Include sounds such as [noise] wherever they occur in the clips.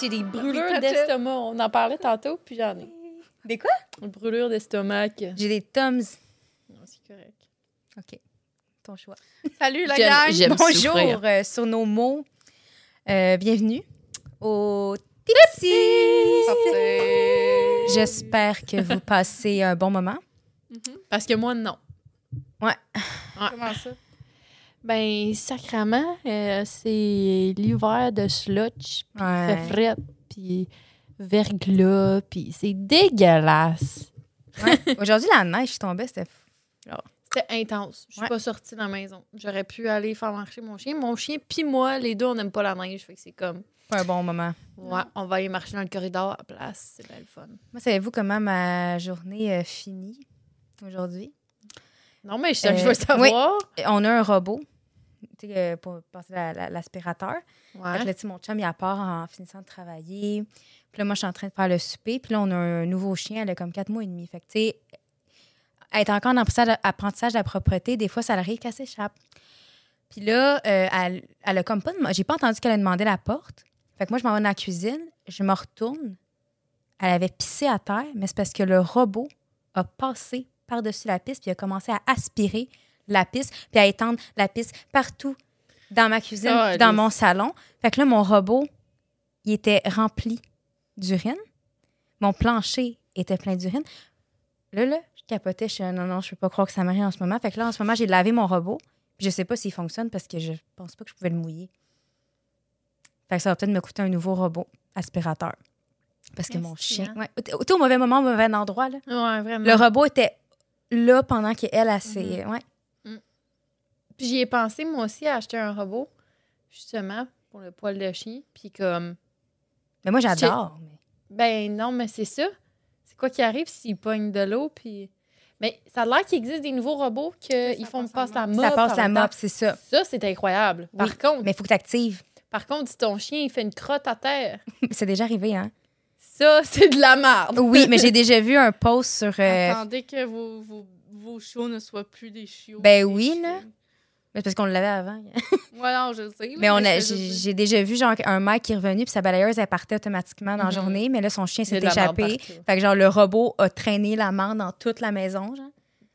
j'ai des brûlures d'estomac. On en parlait tantôt, puis j'en ai. Des quoi? Une brûlure d'estomac. J'ai des Toms. Non, c'est correct. OK. Ton choix. Salut la gang! Bonjour souffrir. euh, sur nos mots. Euh, bienvenue au Tipsy. J'espère que vous passez un bon moment. Parce que moi, non. Comment ça? Ben, sacrament, euh, c'est l'hiver de slotch, puis Ouais. fait fret, puis verglas, puis c'est dégueulasse. Ouais. [laughs] Aujourd'hui, la neige tombait, c'était fou. C'était intense. Je suis Ouais. pas sortie de la maison. J'aurais pu aller faire marcher mon chien. Mon chien puis moi, les deux, on n'aime pas la neige. Fait que c'est comme, pas un bon moment. ouais, on va aller marcher dans le corridor à la place. C'est bien le fun. Moi, savez-vous comment ma journée euh, finit aujourd'hui? Non, mais je, Euh, je veux savoir. On a un robot sais, euh, pour passer la- la- l'aspirateur. Fait Ouais. là, mon chum, il a part en finissant de travailler. Puis là, moi, je suis en train de faire le souper. Puis là, on a un nouveau chien, elle a comme quatre mois et demi. Fait que, tu sais, être encore en apprentissage, de la propreté, des fois, ça arrive qu'elle s'échappe. Puis là, euh, elle, elle a comme pas... J'ai pas entendu qu'elle a demandé la porte. Fait que moi, je m'en vais dans la cuisine, je me retourne. Elle avait pissé à terre, mais c'est parce que le robot a passé par-dessus la piste puis a commencé à aspirer la piste puis à étendre la piste partout dans ma cuisine, dans mon salon. Fait que là, mon robot, il était rempli d'urine. Mon plancher était plein d'urine. Là, là, je capotais. Je suis non, non, je peux pas croire que ça m'arrive en ce moment. Fait que là, en ce moment, j'ai lavé mon robot. Je sais pas s'il fonctionne parce que je pense pas que je pouvais le mouiller. Fait que ça va peut-être me coûter un nouveau robot aspirateur. Parce que mon chien. Ouais, t'es au mauvais moment, au mauvais endroit. Là. Ouais, vraiment. Le robot était là pendant qu'elle, elle, s'est. Ouais. Puis j'y ai pensé, moi aussi, à acheter un robot, justement, pour le poil de chien. Puis comme, Mais moi, j'adore. mais- ben non, mais c'est ça. C'est quoi qui arrive s'il pogne de l'eau, puis... Mais ça a l'air qu'il existe des nouveaux robots qu'ils font passe passe la mop. Ça passe la mop, c'est ça. Ça, c'est incroyable. Par Oui, contre, Mais il faut que tu actives. par contre, si ton chien, il fait une crotte à terre, [laughs] C'est déjà arrivé, hein? ça, c'est de la merde. Oui, mais [laughs] j'ai déjà vu un post sur. euh, Attendez que vos, vos, vos chiots ne soient plus des chiots. Ben des oui, là. Mais parce qu'on l'avait avant. Ouais, non, je sais. Mais on a, j'ai déjà vu genre un mec qui est revenu puis sa balayeuse elle partait automatiquement dans la Mhm. journée, mais là son chien s'est échappé. Fait que genre le robot a traîné la merde dans toute la maison. Genre.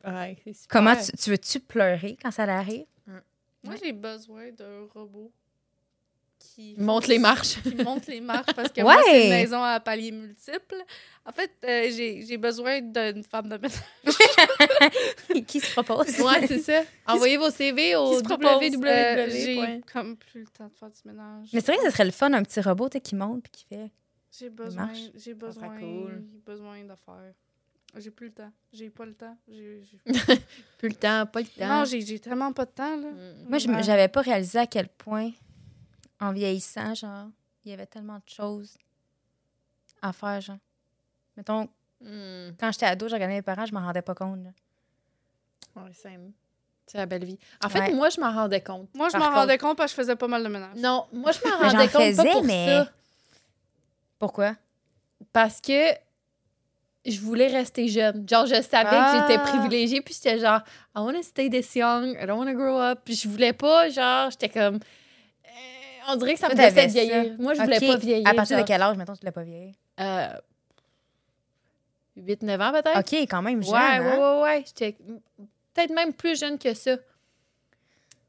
Ouais, c'est super. Comment tu, tu veux-tu pleurer quand ça arrive? Moi, j'ai besoin d'un robot qui monte les marches. qui monte les marches parce que Ouais. [laughs] moi, c'est une maison à paliers multiples. En fait, euh, j'ai j'ai besoin d'une femme de ménage. [laughs] qui se propose? Ouais, c'est ça. Envoyez vos CV au www. Euh, j'ai comme plus le temps de faire du ménage. Mais c'est vrai que ce serait le fun, un petit robot qui monte puis qui fait. J'ai besoin, j'ai besoin, cool. besoin de faire. J'ai plus le temps. J'ai pas le temps. J'ai- j'ai- [laughs] Plus le temps, pas le temps. Non, j'ai j'ai tellement pas de temps, là. Mm. Moi, je Ouais. j'avais pas réalisé à quel point, en vieillissant, genre, il y avait tellement de choses à faire, genre. Mettons, Mm. quand j'étais ado, je regardais mes parents, je m'en rendais pas compte. là. Ouais, c'est c'est la belle vie. En fait, Ouais. moi, je m'en rendais compte. Moi, je m'en contre- rendais compte parce que je faisais pas mal de ménage. Non, moi, je m'en rendais compte faisais, pas pour mais- ça. Pourquoi? Parce que je voulais rester jeune. Genre, je savais Ah. que j'étais privilégiée, puis j'étais genre, I want to stay this young, I don't want to grow up. Puis je voulais pas, genre, j'étais comme. On dirait que ça me t'avais vieillir. ça. Moi, je voulais pas vieillir. À partir de quel âge, mettons, tu l'as pas vieilli? Euh, 8-9 ans, peut-être? OK, quand même jeune, ouais, hein? ouais, ouais, ouais. J'étais peut-être même plus jeune que ça.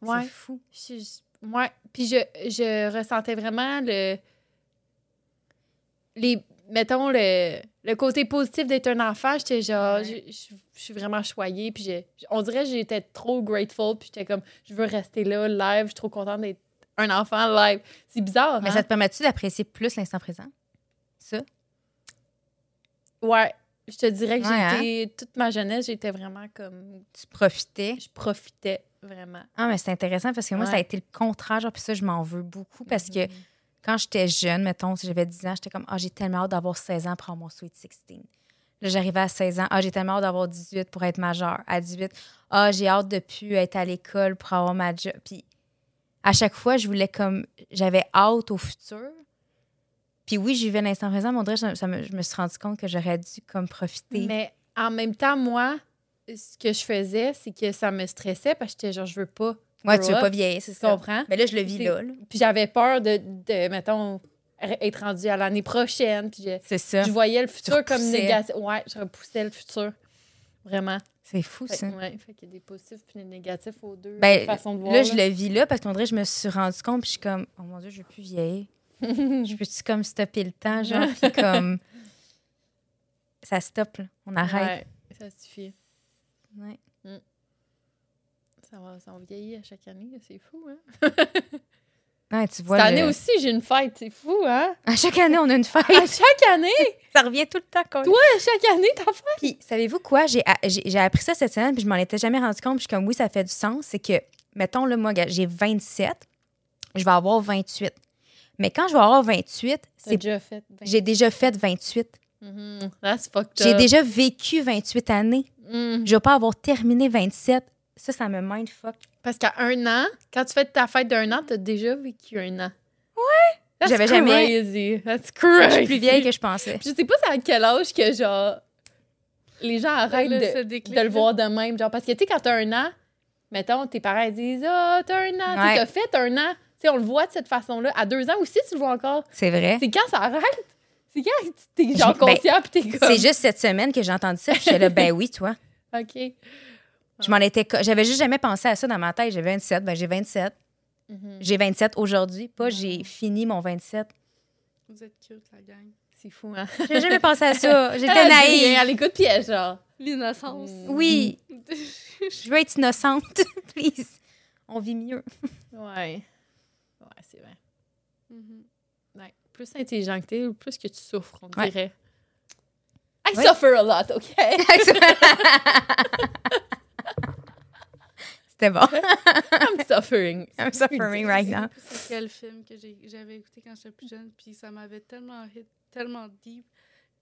Ouais. C'est fou. Je- je- ouais. Puis je, je ressentais vraiment le. Les, mettons, le, le côté positif d'être un enfant. J'étais genre. Ouais. Je, je- je suis vraiment choyée. Puis on dirait que j'étais trop grateful. Puis j'étais comme, je veux rester là, live. Je suis trop contente d'être un enfant live. C'est bizarre. Mais hein? ça te permet-tu d'apprécier plus l'instant présent? Ça? Ouais. Je te dirais que Ouais, hein? été. Toute ma jeunesse, j'étais vraiment comme. Tu profitais? Je profitais vraiment. Ah, mais c'est intéressant parce que moi, ça a été le contraire. Genre, puis ça, je m'en veux beaucoup parce que Mhm. quand j'étais jeune, mettons, si j'avais 10 ans, j'étais comme, ah, j'ai tellement hâte d'avoir 16 ans pour avoir mon Sweet 16. Là, j'arrivais à 16 ans, ah, j'ai tellement hâte d'avoir 18 pour être majeur. À 18, ah, j'ai hâte de plus être à l'école pour avoir ma job. Puis à chaque fois, je voulais comme, j'avais hâte au futur. Puis oui, je vivais l'instant présent, mais on dirait ça, me, je me suis rendu compte que j'aurais dû comme profiter. Mais en même temps, moi, ce que je faisais, c'est que ça me stressait parce que j'étais genre, je veux pas. ouais, tu veux pas vieillir, c'est Tu ça. comprends? Mais là, je le vis là. là. Puis j'avais peur de, de, mettons, être rendu à l'année prochaine. Puis je, C'est ça. je voyais le futur comme négatif. Ouais, je repoussais le futur. Vraiment. C'est fou, Fait, ça. ouais, fait qu'il y a des positifs puis des négatifs aux deux Ben, façons de voir. Là, je le vis là parce qu'on dirait que je me suis rendu compte, puis je suis comme, oh mon Dieu, je veux plus vieillir. je [laughs] peux-tu comme stopper le temps, genre, puis comme. Ça stoppe, là. On arrête. Ouais, ça suffit. Ouais. Ça va, ça va vieillir à chaque année. C'est fou, hein? [laughs] Ouais, tu vois. Cette année le- aussi, j'ai une fête. C'est fou, hein? À chaque année, on a une [laughs] fête. À chaque année! ça revient tout le temps. Quoi. Toi, à chaque année, ta fête! Puis, savez-vous quoi? J'ai j'ai j'ai appris ça cette semaine, puis je m'en étais jamais rendu compte. Puis, je suis comme, oui, ça fait du sens. C'est que, mettons, là, moi, j'ai 27, je vais avoir 28. Mais quand je vais avoir 28, T'as c'est déjà fait. vingt- j'ai déjà fait 28. Mhm. That's fucked J'ai déjà vécu 28 années. Mhm. Je vais pas avoir terminé 27. Ça, ça me mindfuck. Parce qu'à un an, quand tu fais ta fête d'un an, t'as déjà vécu un an. Ouais! J'avais jamais- Crazy. That's Je crazy. suis plus vieille que je pensais. Je sais pas c'est à quel âge que, genre, les gens arrêtent Là, de, de le voir de même. Genre, parce que, tu sais, quand t'as un an, mettons, tes parents disent Ah, t'as un an, Ouais. t'as fait un an. Tu sais, on le voit de cette façon-là. À deux ans aussi, tu le vois encore. C'est vrai. C'est quand ça arrête? C'est quand t'es genre Ben, conscient pis t'es comme. C'est juste cette semaine que j'ai entendu ça. Puis j'étais là, ben oui, toi. [laughs] OK. Je m'en étais. J'avais juste jamais pensé à ça dans ma tête. J'ai 27. Ben j'ai 27. Mhm. J'ai 27 aujourd'hui. Pas j'ai fini mon 27. Vous êtes cute, la gang. C'est fou, hein? J'ai jamais [laughs] pensé à ça. J'étais Elle a dit rien, naïve. Elle genre. L'innocence. Mm. Oui, [laughs] je veux être innocente. [laughs] Please. On vit mieux. Ouais. Ouais, c'est vrai. Ouais. Plus intelligent que t'es, plus que tu souffres, on Ouais. dirait. I Ouais. suffer a lot, OK? C'était bon. [laughs] I'm suffering. [laughs] I'm suffering right now. C'est quel film que j'avais écouté quand j'étais plus jeune, puis ça m'avait tellement hit, tellement deep,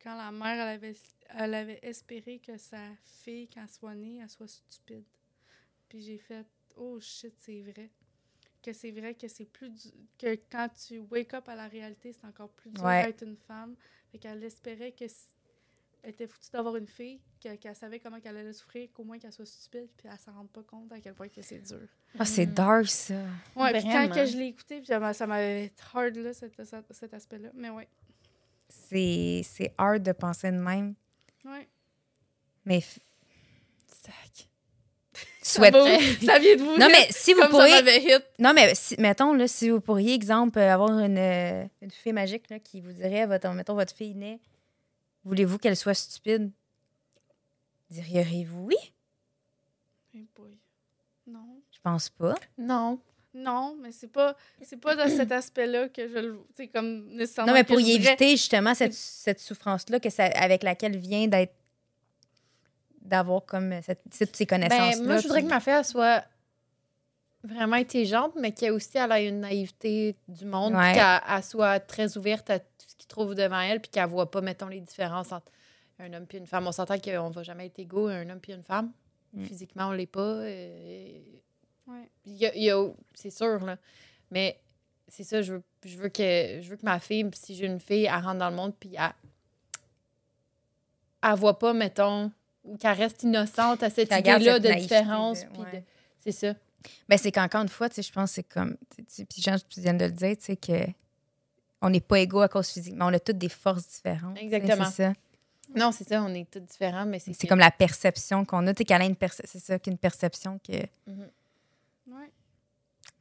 quand la mère, elle avait, elle avait espéré que sa fille, quand elle soit née, elle soit stupide. Puis j'ai fait, oh shit, c'est vrai. Que c'est vrai que c'est plus du- que quand tu wake up à la réalité, c'est encore plus dur Ouais. d'être une femme. Fait qu'elle espérait que s- elle était foutue d'avoir une fille, que- qu'elle savait comment qu'elle allait souffrir, qu'au moins qu'elle soit stupide, puis elle s'en rend pas compte à quel point que c'est dur. Ah, c'est dark, ça. Ouais, puis quand que je l'ai écouté, puis ça m'a- ça m'avait hard, là, cet, aspect-là. Mais ouais. C'est c'est hard de penser de même. ouais. Mais Sac. souhaite. Ça, vient de vous. Non, mais si vous comme pourriez. ça m'avait hit. Non, mais si, mettons, là, si vous pourriez, exemple, euh, avoir une, euh, une fée magique là, qui vous dirait, votre, mettons, votre fille naît, voulez-vous qu'elle soit stupide? Diriez-vous oui? Hey boy. Non. Je pense pas. Non. Non, mais c'est pas, c'est pas dans cet aspect-là que je le. Sais, comme nécessairement. Non, mais pour y éviter justement cette, cette souffrance-là que ça, avec laquelle vient d'être d'avoir comme cette, toutes ces connaissances-là. Ben, moi, je voudrais que ma fille soit vraiment intelligente, mais qu'elle aussi elle ait une naïveté du monde, Ouais. qu'elle elle soit très ouverte à tout ce qu'il trouve devant elle, puis qu'elle voit pas, mettons, les différences entre un homme et une femme. On s'entend qu'on va jamais être égaux, un homme et une femme. Mm. Physiquement, on l'est pas. euh, Ouais. il y a- y a- c'est sûr, là. Mais c'est ça, je veux, je veux que je veux que ma fille, si j'ai une fille, elle rentre dans le monde, puis elle, elle voit pas, mettons, ou qu'elle reste innocente à cette idée-là de naïveté différence. ouais. C'est ça. Ben, c'est qu'encore une fois, tu sais, je pense que c'est comme. Puis, Jean, tu viens de le dire, tu sais, que on n'est pas égaux à cause physique, mais on a toutes des forces différentes. Exactement. C'est ça. Non, c'est ça, on est tous différents, mais c'est C'est comme la perception qu'on a. Tu sais, qu'elle a une perception. C'est ça, qu'une perception que. Mhm. Ouais.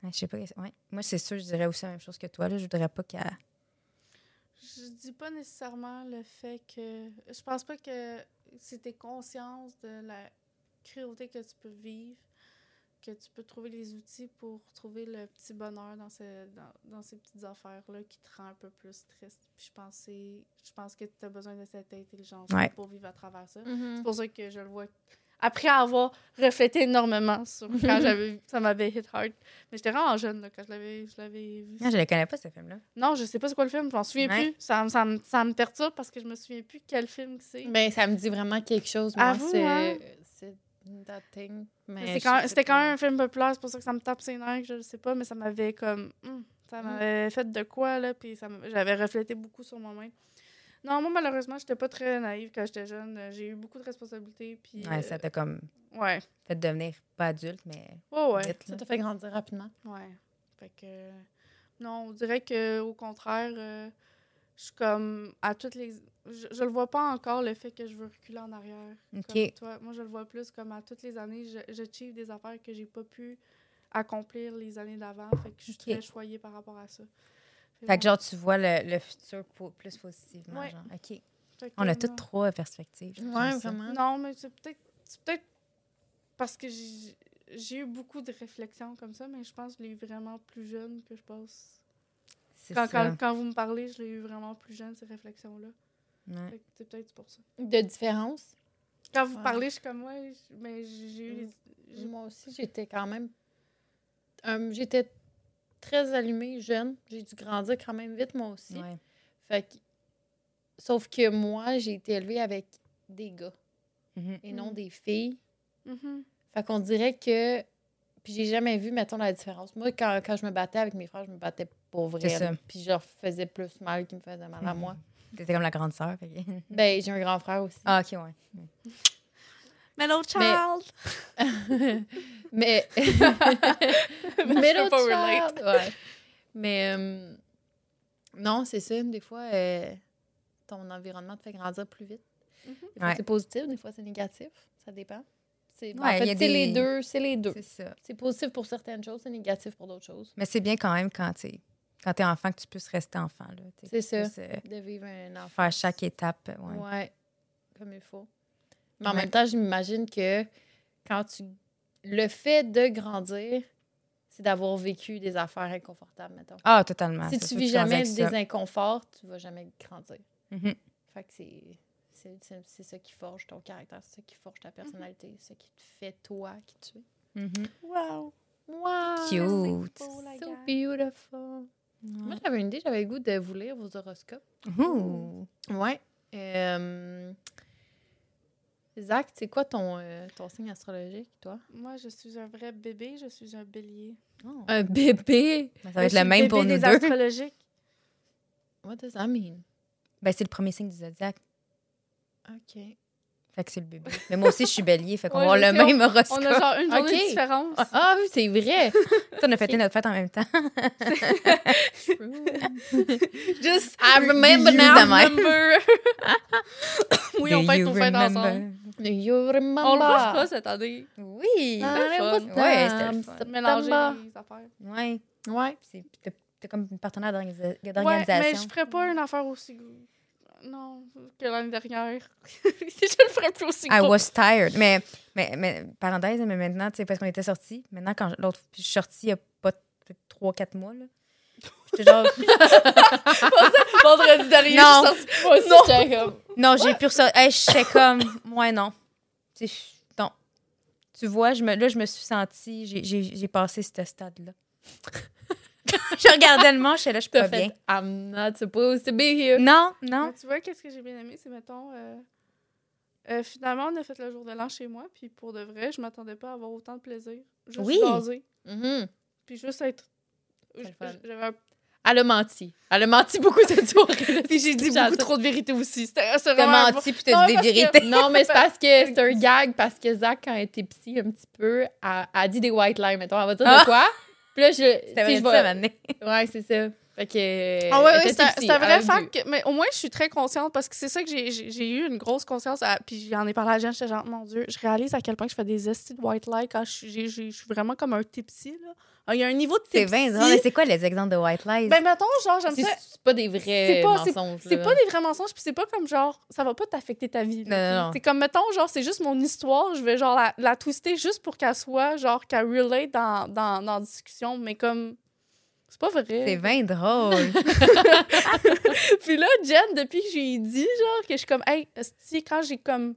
Ouais, je sais pas. Ouais. Moi, c'est sûr, je dirais aussi la même chose que toi. Là. Je voudrais pas qu'elle. Je dis pas nécessairement le fait que. Je pense pas que si t'es conscience de la cruauté que tu peux vivre, que tu peux trouver les outils pour trouver le petit bonheur dans, ce, dans, dans ces petites affaires-là qui te rend un peu plus triste. Puis je pense, que c'est- je pense que tu as besoin de cette intelligence Ouais. pour vivre à travers ça. Mhm. C'est pour ça que je le vois. Après avoir reflété énormément sur [laughs] quand j'avais ça m'avait hit hard. Mais j'étais vraiment jeune là, quand je l'avais je l'avais vu. Non, je le connais pas, ce film-là. Non, je sais pas c'est quoi le film, je m'en souviens Ouais. plus. Ça, me- ça, me- ça me perturbe parce que je me souviens plus quel film c'est. Ben, ça me dit vraiment quelque chose, moi. C'est hein? Quand- C'était pas. quand même un film populaire, c'est pour ça que ça me tape ses nerfs, je le sais pas, mais ça m'avait comme. hum, ça Mm. m'avait fait de quoi, là, puis j'avais reflété beaucoup sur moi-même. Non, moi, malheureusement, j'étais pas très naïve quand j'étais jeune. Euh, J'ai eu beaucoup de responsabilités, puis. Ouais, euh, ça t'a comme ouais. fait devenir pas adulte, mais Ouais, ouais. vite. Ça t'a fait grandir rapidement. Ouais. Fait que. Non, on dirait que au contraire, euh, je suis comme à toutes les. Je, je le vois pas encore le fait que je veux reculer en arrière. Comme toi. Moi, je le vois plus comme à toutes les années, je, j'achieve des affaires que j'ai pas pu accomplir les années d'avant. Fait que je suis très choyée par rapport à ça. Fait que genre, tu vois le, le futur po- plus positivement. Ouais. genre. OK. On a toutes trois perspectives. Ça. vraiment. Non, mais c'est peut-être parce que j'ai j'ai eu beaucoup de réflexions comme ça, mais je pense que je l'ai eu vraiment plus jeune que je pense. Quand, quand, quand vous me parlez, je l'ai eu vraiment plus jeune, ces réflexions-là. Ouais. C'est peut-être pour ça. De différence? Quand vous Ouais. parlez, je suis comme, ouais, je- mais j'ai eu les. j'ai- Moi aussi, j'étais quand même. euh, j'étais très allumée, jeune. J'ai dû grandir quand même vite, moi aussi. Ouais. Fait que- Sauf que moi, j'ai été élevée avec des gars Mhm. et non Mhm. des filles. Mhm. Fait qu'on dirait que. Puis j'ai jamais vu, mettons, la différence. Moi, quand, quand je me battais avec mes frères, je me battais pour vrai. C'est ça. Puis je leur faisais plus mal qu'ils me faisaient mal à moi. [laughs] T'étais comme la grande sœur. fait [laughs] Ben, j'ai un grand frère aussi. ah, OK, ouais. Middle child! [laughs] Mais. Middle pas child, ouais. Mais. euh, non, c'est ça. Des fois, euh, ton environnement te fait grandir plus vite. Mhm. Des fois, Ouais. c'est positif, des fois, c'est négatif. Ça dépend. C'est, en fait, il y a c'est les deux. C'est les deux. C'est ça. C'est positif pour certaines choses, c'est négatif pour d'autres choses. Mais c'est bien quand même quand t'es quand t'es enfant que tu puisses rester enfant. C'est ça. euh, De vivre un enfant. faire chaque étape. Ouais. Ouais. Comme il faut. Mais en Ouais. même temps, je m'imagine que quand tu. Le fait de grandir, c'est d'avoir vécu des affaires inconfortables, mettons. Ah, totalement. si tu vis jamais des ça. inconforts, tu vas jamais grandir. Mhm. Fait que c'est. C'est, ça qui forge ton caractère, c'est ça qui forge ta personnalité, c'est ça qui te fait toi qui tu es. Mhm. Wow! Wow! Cute. C'est beau, la So gang. Moi, j'avais une idée, j'avais le goût de vous lire vos horoscopes. Ouh. Ouais. Euh... Zach, c'est quoi ton, euh, ton signe astrologique, toi? Moi, je suis un vrai bébé, je suis un bélier. Oh. Un bébé! Ben, Ça va être le même pour nous des deux. astrologiques. What does that mean? Ben, c'est le premier signe du zodiaque. OK. Fait que c'est le bébé. Mais moi aussi, je suis bélier. Fait qu'on va avoir le même horoscope. On a genre une journée de différence. Ah oui, c'est vrai! on a fêté notre fête en même temps. [laughs] Just I remember now. remember? [laughs] oui, on fête nos fêtes ensemble. You remember? On le refera cette année. Oui. Ah, Ouais, c'était. Mélanger les affaires. Ouais. Ouais. T'as comme une partenaire d'organisa- Ouais, mais d'organisation. je ferais pas une affaire aussi. Non, que l'année dernière. [laughs] je le ferais plus aussi I gros. was tired. Mais, mais, mais parenthèse, mais maintenant, tu sais, parce qu'on était sortis, maintenant, quand l'autre, je suis sortie il y a pas peut-être 3-4 mois, là. J'étais genre, [laughs] [laughs] Vendredi dernier, Non. je suis sortie. Moi aussi, Non. j'ai pu ressortir. Hey, j'étais comme, ouais, non. Non. Tu vois, je me, là, je me suis sentie, j'ai passé ce stade-là. [laughs] je regardais le manche, et là, je suis pas fait, bien. I'm not supposed to be here. Non, non. Mais tu vois, qu'est-ce que j'ai bien aimé, c'est, mettons, euh, euh, finalement, on a fait le jour de l'an chez moi, puis pour de vrai, je m'attendais pas à avoir autant de plaisir. Juste Oui. jaser, Mhm. puis juste être... J'avais un- Elle a menti. Elle a menti beaucoup cette soirée. [laughs] Puis j'ai dit beaucoup trop de vérité aussi. T'as menti, puis Non, t'as dit des que- vérités. [laughs] Non, mais c'est parce que c'est un gag, parce que Zach, quand elle était psy un petit peu, a dit des white lies, mettons. Elle va dire Ah! de quoi? Puis là, je. C'était vrai je. [laughs] Ouais, c'est ça. Fait que. Ah ouais, c'est un- vrai vu. fact. que- mais au moins, je suis très consciente parce que c'est ça que j'ai- eu une grosse conscience. à- puis j'en ai parlé à Jeanne, j'étais genre, mon Dieu, je réalise à quel point je fais des estis de white light quand je suis vraiment comme un tipsy. Là. Ah, Il y a un niveau de C'est bien drôle. Mais c'est quoi les exemples de white lies? Ben, mettons, genre, j'aime ça. c'est pas des vrais pas- mensonges. C'est pas des vrais mensonges, puis c'est pas comme genre, ça va pas t'affecter ta vie. Non, non, non. C'est comme, mettons, genre, c'est juste mon histoire, je vais genre la, la twister juste pour qu'elle soit, genre, qu'elle relate dans, dans, dans la discussion, mais comme, c'est pas vrai. C'est bien drôle. [laughs] [laughs] Puis là, Jen, depuis que j'ai dit, genre, que je suis comme, hey, quand j'ai comme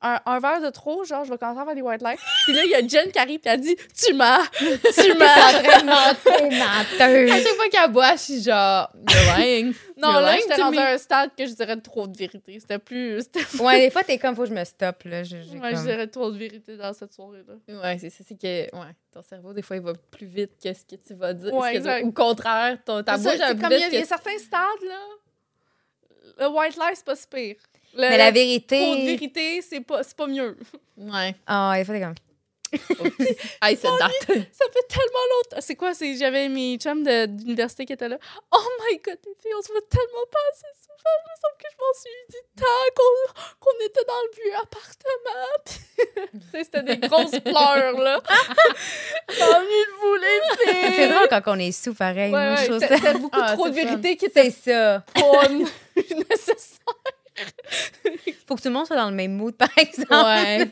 un, un verre de trop, genre, je vais commencer à faire des white lights. Puis là, il y a Jen qui arrive, puis elle dit, tu mens, tu [laughs] mens. [laughs] À menteuse. chaque fois qu'elle boit, je suis genre. You're lying. non, You're là, lying j'étais rendue me. à un stade que je dirais trop de vérité. C'était plus. [laughs] C'était Ouais, des fois, t'es comme, faut que je me stoppe, là. Je, j'ai Ouais, je comme- dirais trop de vérité dans cette soirée-là. Ouais, c'est ça. C'est que. Ouais, ton cerveau, des fois, il va plus vite que ce que tu vas dire. Ouais, que- exact. Au contraire, ton, ta bouche, elle comme plus il y, a- vite il y a que. certains stades, là. Le white lie, c'est pas si pire. Le Mais la trop de vérité. vérité, c'est pas, c'est pas mieux. Ouais. Ah, fois, t'es comme. Hey, cette date. Ça fait tellement longtemps. C'est quoi? C'est j'avais mes chums de- d'université qui étaient là. Oh my god, les filles, on se voit tellement pas assez souvent. Il me semble que je m'en suis dit tant qu'on qu'on était dans le vieux appartement. Puis, [laughs] tu sais, C'était des grosses [laughs] pleurs, là. [laughs] J'ai envie de vous, les filles. C'est drôle quand on est sous, pareil. Ouais, ouais, c'était c'était beaucoup Ah, trop de vérité qui était C'est ça. nécessaire. Faut que tout le monde soit dans le même mood, par exemple. Ouais.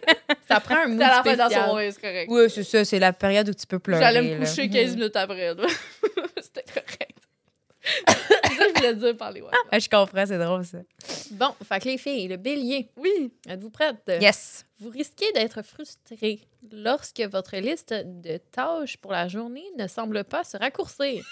Ça prend un [laughs] mood à la fin de la spécial. soirée, c'est correct. Oui, c'est ça. C'est la période où tu peux pleurer. J'allais me là. coucher 15 minutes après. [laughs] C'était correct. c'est ça que je voulais dire par les ouais. Ah, je comprends, c'est drôle, ça. Bon, fait que les filles, le bélier, Oui. êtes-vous prêtes? Yes. Vous risquez d'être frustré lorsque votre liste de tâches pour la journée ne semble pas se raccourcir.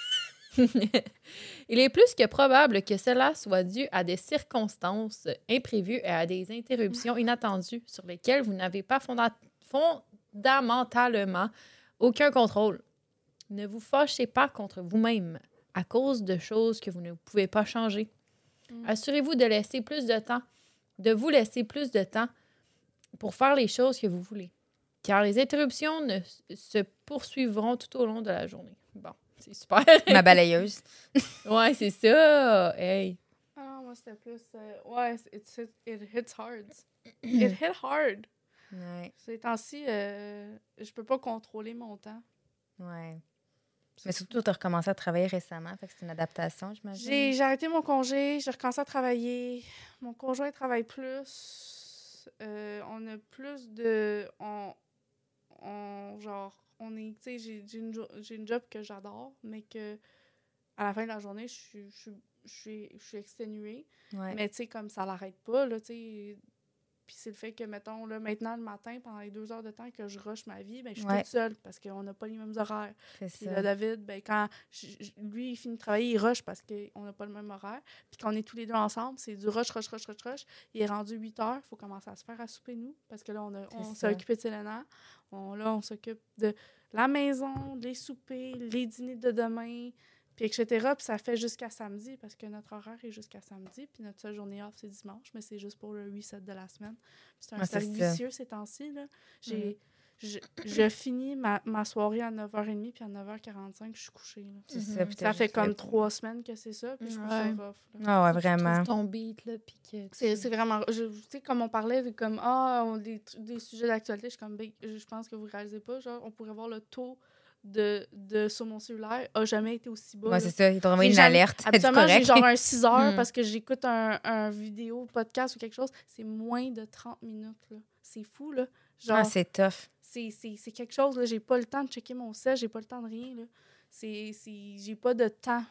[laughs] Il est plus que probable que cela soit dû à des circonstances imprévues et à des interruptions inattendues sur lesquelles vous n'avez pas fonda- fondamentalement aucun contrôle. Ne vous fâchez pas contre vous-même à cause de choses que vous ne pouvez pas changer. Mm. Assurez-vous de laisser plus de temps, de vous laisser plus de temps pour faire les choses que vous voulez. Car les interruptions ne se poursuivront tout au long de la journée. Bon, c'est super. Ma balayeuse. [laughs] ouais, c'est ça. Hey. Ah non, moi, c'était plus. euh, ouais, it's, it, it hits hard. [clears throat] It hit hard. Ouais. Ces temps-ci, euh, je peux pas contrôler mon temps. Ouais. Mais surtout, tu as recommencé à travailler récemment, fait que c'est une adaptation, j'imagine. j'ai arrêté mon congé, j'ai recommencé à travailler. Mon conjoint travaille plus. Euh, on a plus de. On, on- genre, on est. Tu sais, j'ai une, jo- j'ai une job que j'adore, mais que à la fin de la journée, je suis, je suis, je suis, je suis exténuée. Ouais. Mais tu sais, comme ça l'arrête pas, là, tu sais. Puis c'est le fait que, mettons, là, maintenant, le matin, pendant les deux heures de temps que je rush ma vie, ben, je suis Ouais. toute seule parce qu'on n'a pas les mêmes horaires. Puis là, David, ben, quand je- lui, il finit de travailler, il rush parce qu'on n'a pas le même horaire. Puis quand on est tous les deux ensemble, c'est du rush, rush, rush, rush, rush. Il est rendu 8 heures, il faut commencer à se faire à souper, nous, parce que là, on, a- on s'est occupé de Selena. On, là, on s'occupe de la maison, les soupers, les dîners de demain, puis etc. Puis ça fait jusqu'à samedi, parce que notre horaire est jusqu'à samedi. Puis notre seule journée off, c'est dimanche, mais c'est juste pour le reset de la semaine. C'est un cercle ça. vicieux ces temps-ci. là. J'ai... Je, je finis ma, ma soirée à 9h30, puis à 9h45, je suis couchée. là. Mhm. ça. Ça fait comme trois semaines que c'est ça, puis je trouve ça Ouais. rough. là. Ah ouais, que tu vraiment. ton beat, là, puis que C'est c'est vraiment. Tu sais, comme on parlait, de comme, ah, on- des, des sujets d'actualité, je suis comme, ben, je je pense que vous réalisez pas, genre, on pourrait voir le taux de, de sur mon cellulaire a jamais été aussi bas. Ouais, c'est ça. Ils t'ont envoyé une jamais- alerte. [laughs] Habituellement, j'ai genre un 6 heures Mm. parce que j'écoute un, un vidéo, podcast ou quelque chose. C'est moins de 30 minutes. C'est fou, là. Genre, Ah, c'est tough. c'est quelque chose, là. J'ai pas le temps de checker mon sel, j'ai pas le temps de rien, là. J'ai pas de temps.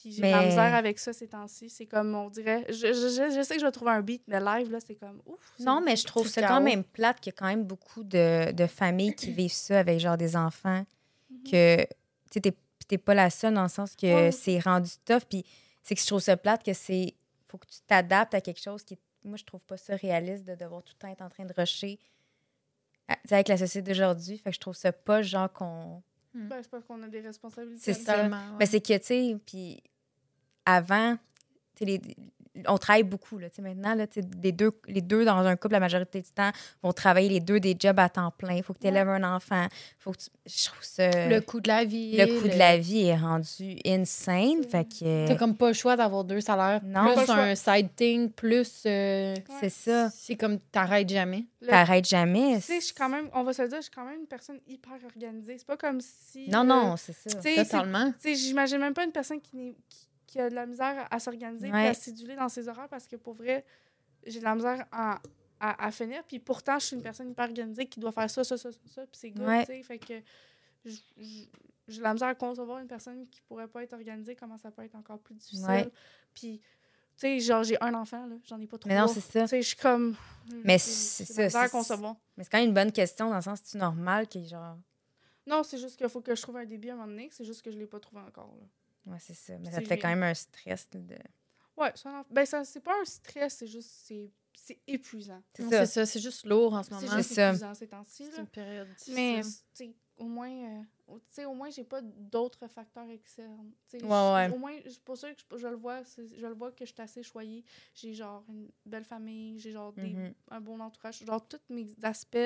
Puis j'ai de la Mais- misère avec ça ces temps-ci. C'est comme, on dirait... Je, je, je- sais que je vais trouver un beat, mais live, là, c'est comme... Ouf! Non, mais je trouve c'est ça quand même plate qu'il y a quand même beaucoup de, de familles qui vivent ça avec genre des enfants. Mhm. Que tu sais, t'es- t'es pas la seule dans le sens que Ouais. c'est rendu tough. Puis c'est que je trouve ça plate que c'est. Faut que tu t'adaptes à quelque chose qui. Moi, je trouve pas ça réaliste de devoir tout le temps être en train de rusher à- avec la société d'aujourd'hui. Fait que je trouve ça pas genre qu'on. Ben, c'est parce qu'on a des responsabilités. C'est ça. Totalement, ouais. Mais c'est que, tu sais, puis avant, tu sais, les- on travaille beaucoup, là, maintenant, là, les deux, les deux dans un couple, la majorité du temps, vont travailler les deux des jobs à temps plein. Il faut que tu élèves un enfant. Faut que tu- Je trouve ça... Le coût de la vie. le coût de la vie est rendu insane. Fait que... T'as comme pas le choix d'avoir deux salaires. Non. Plus un side thing, plus. euh, C'est ça. C'est comme t'arrêtes jamais. Le- T'arrêtes jamais. Tu sais, je suis quand même... On va se le dire, je suis quand même une personne hyper organisée. C'est pas comme si... Non, euh, non, c'est ça. Totalement. Tu sais, j'imagine même pas une personne qui, n'est- qui, qui a de la misère à, s'organiser et Ouais. à s'éduler dans ses horaires parce que pour vrai, j'ai de la misère à, à, à finir. Puis pourtant, je suis une personne hyper organisée qui doit faire ça, ça, ça, ça, ça, puis c'est good, Ouais. tu sais. Fait que j'ai de la misère à concevoir une personne qui pourrait pas être organisée, comment ça peut être encore plus difficile. Ouais. Puis, tu sais, genre, j'ai un enfant, là, j'en ai pas trois. Mais non, c'est ça. Tu sais, je suis comme. Mais c'est ça. Mais c'est quand même une bonne question dans le sens, c'est normal que genre... Non, c'est juste qu'il faut que je trouve un début à un moment donné, c'est juste que je l'ai pas trouvé encore. Là. Ouais, c'est ça. Mais ça te fait j'ai- quand même un stress de... Enf- ben, ça, c'est pas un stress, c'est juste, c'est, c'est épuisant. C'est ça. C'est ça, c'est juste lourd en ce C'est moment. juste C'est ça. épuisant ces temps-ci. C'est là. une période difficile. Mais, tu sais, au moins, euh, au- tu sais, au moins, j'ai pas d'autres facteurs externes. Tu sais, Ouais, ouais. Au moins, c'est pour ça que je, je le vois, c'est- je le vois que je suis assez choyée. J'ai genre une belle famille, j'ai genre des- Mhm. un bon entourage. Genre, tous mes aspects,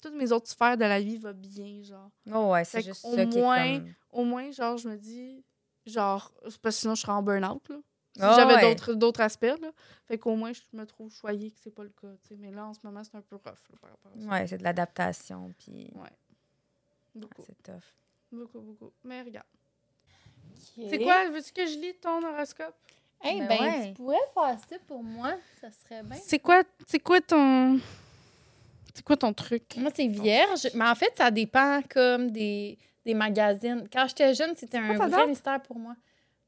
toutes mes autres sphères de la vie vont bien, genre. Oh, ouais, c'est Fait juste qu'au ça qui moins- est comme... Au moins, genre, je me dis, genre, c'est parce que sinon, je serais en burn-out, là. Si Ah j'avais ouais. d'autres, d'autres aspects, là. Fait qu'au moins, je me trouve choyée que c'est pas le cas, tu sais. Mais là, en ce moment, c'est un peu rough, là, par rapport à ça. Ouais, c'est de l'adaptation, puis Beaucoup, c'est tough. beaucoup, beaucoup. Mais regarde. C'est quoi? Veux-tu que je lis ton horoscope? Eh Ben ben, ouais. tu pourrais faire ça pour moi. Ça serait bien. C'est quoi, c'est quoi ton... C'est quoi ton truc? Moi, c'est vierge. Mais en fait, ça dépend comme des, des magazines. Quand j'étais jeune, c'était un ta vrai mystère pour moi.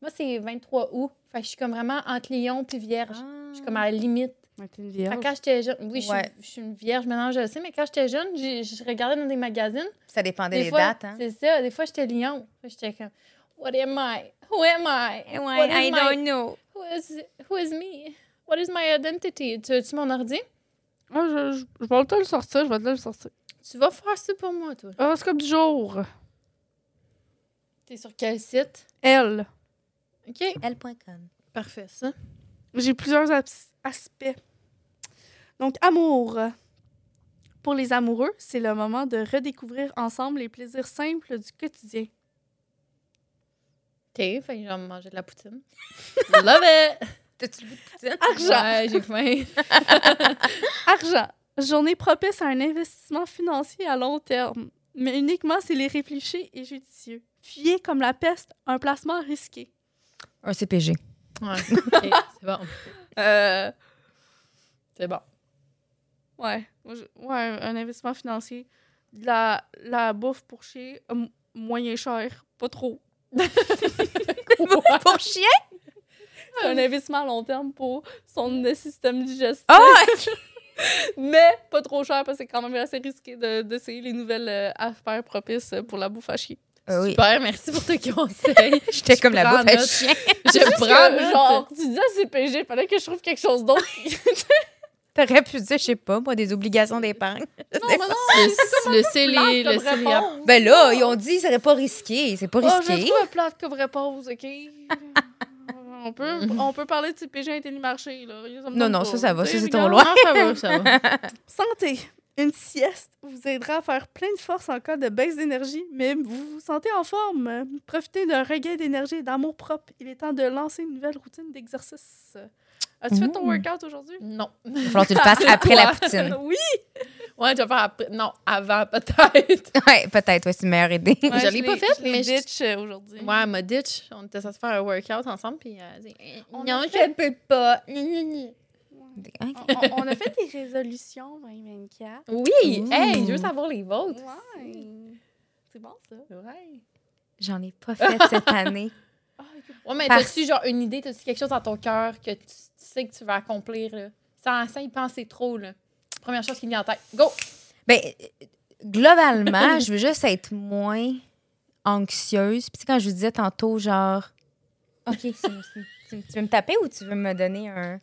Moi, c'est 23 août. Fait que je suis comme vraiment entre lion puis vierge. Je suis comme à la limite. Ouais, t'es une Fait vierge. que quand j'étais jeune, oui, je suis- Ouais. je suis une vierge maintenant, je le sais, mais quand j'étais jeune, je regardais dans des magazines. Ça dépendait Des des fois, dates, hein? C'est ça. Des fois, j'étais lion. J'étais comme, What am I? Who am I? What is I my- don't know. Who is, who is me? What is my identity? Tu as-tu mon ordi? Ah, je, je, je vais le sortir, je vais te le sortir. Tu vas faire ça pour moi, toi. Horoscope du jour. T'es sur quel site? Elle. OK. L.com. Parfait, ça. J'ai plusieurs aspects. Donc, amour. Pour les amoureux, c'est le moment de redécouvrir ensemble les plaisirs simples du quotidien. OK, fait que je vais manger de la poutine. [laughs] Love it! T'as-tu le goût de poutine? Argent. Ouais, j'ai faim. [laughs] Argent. Journée propice à un investissement financier à long terme, mais uniquement s'il est réfléchi et judicieux. Fuyez comme la peste un placement risqué. Un CPG. Ouais, [laughs] c'est bon. Euh, C'est bon. ouais. Ouais, un investissement financier. De La, la bouffe pour chier, euh, moyen cher, pas trop. [laughs] [laughs] Pour chien? un investissement à long terme pour son système digestif. Ah! Mais pas trop cher parce que c'est quand même assez risqué de- d'essayer les nouvelles euh, affaires propices pour la bouffe à chier. Ah oui. Super, merci pour tes [laughs] conseils. [laughs] J'étais comme la bouffe à chien. [laughs] Je prends genre, tu disais CPG, fallait que je trouve quelque chose d'autre. T'aurais pu dire, je sais pas, moi, des obligations d'épargne. non, mais non, Le, le CELI, le CELI. Ben là, ils ont dit que ce serait pas risqué. C'est pas Oh, je risqué. trouve plate comme réponse, OK? on, peut, on peut parler de CPG Intellimarché, là. Ça Non, non, pas. ça, ça va. Ça, c'est trop loin. Non, ça va, ça va. Santé. Une sieste vous aidera à faire plein de force en cas de baisse d'énergie, mais vous vous sentez en forme. Profitez d'un regain d'énergie et d'amour propre. Il est temps de lancer une nouvelle routine d'exercice. As-tu fait ton Mmh. workout aujourd'hui? Non. [laughs] Il va falloir que tu le fasses après la poutine. [laughs] oui! Ouais, je vais faire après. Non, avant, peut-être. [laughs] Ouais, peut-être, ouais, c'est une meilleure idée. Ouais, je l'ai pas faite, mais je- ditch euh, aujourd'hui. Ouais, elle m'a ditch. On était censé faire un workout ensemble, puis elle a dit On Non, je fait- peux pas. On, a fait des résolutions 2024. Oui! Hey, je veux savoir les vôtres. Ouais. C'est bon, ça. Ouais. J'en ai pas fait cette [laughs] année. Ah, Ouais, mais Parce- t'as-tu genre une idée, t'as-tu quelque chose dans ton cœur que tu, tu sais que tu vas accomplir, là? Sans, sans y penser trop, là. Première chose qui me vient en tête. Go! Ben, globalement, je veux juste être moins anxieuse. Puis, tu sais, quand je vous disais tantôt, genre, OK, c'est- c'est- tu, tu veux me taper ou tu veux me donner un,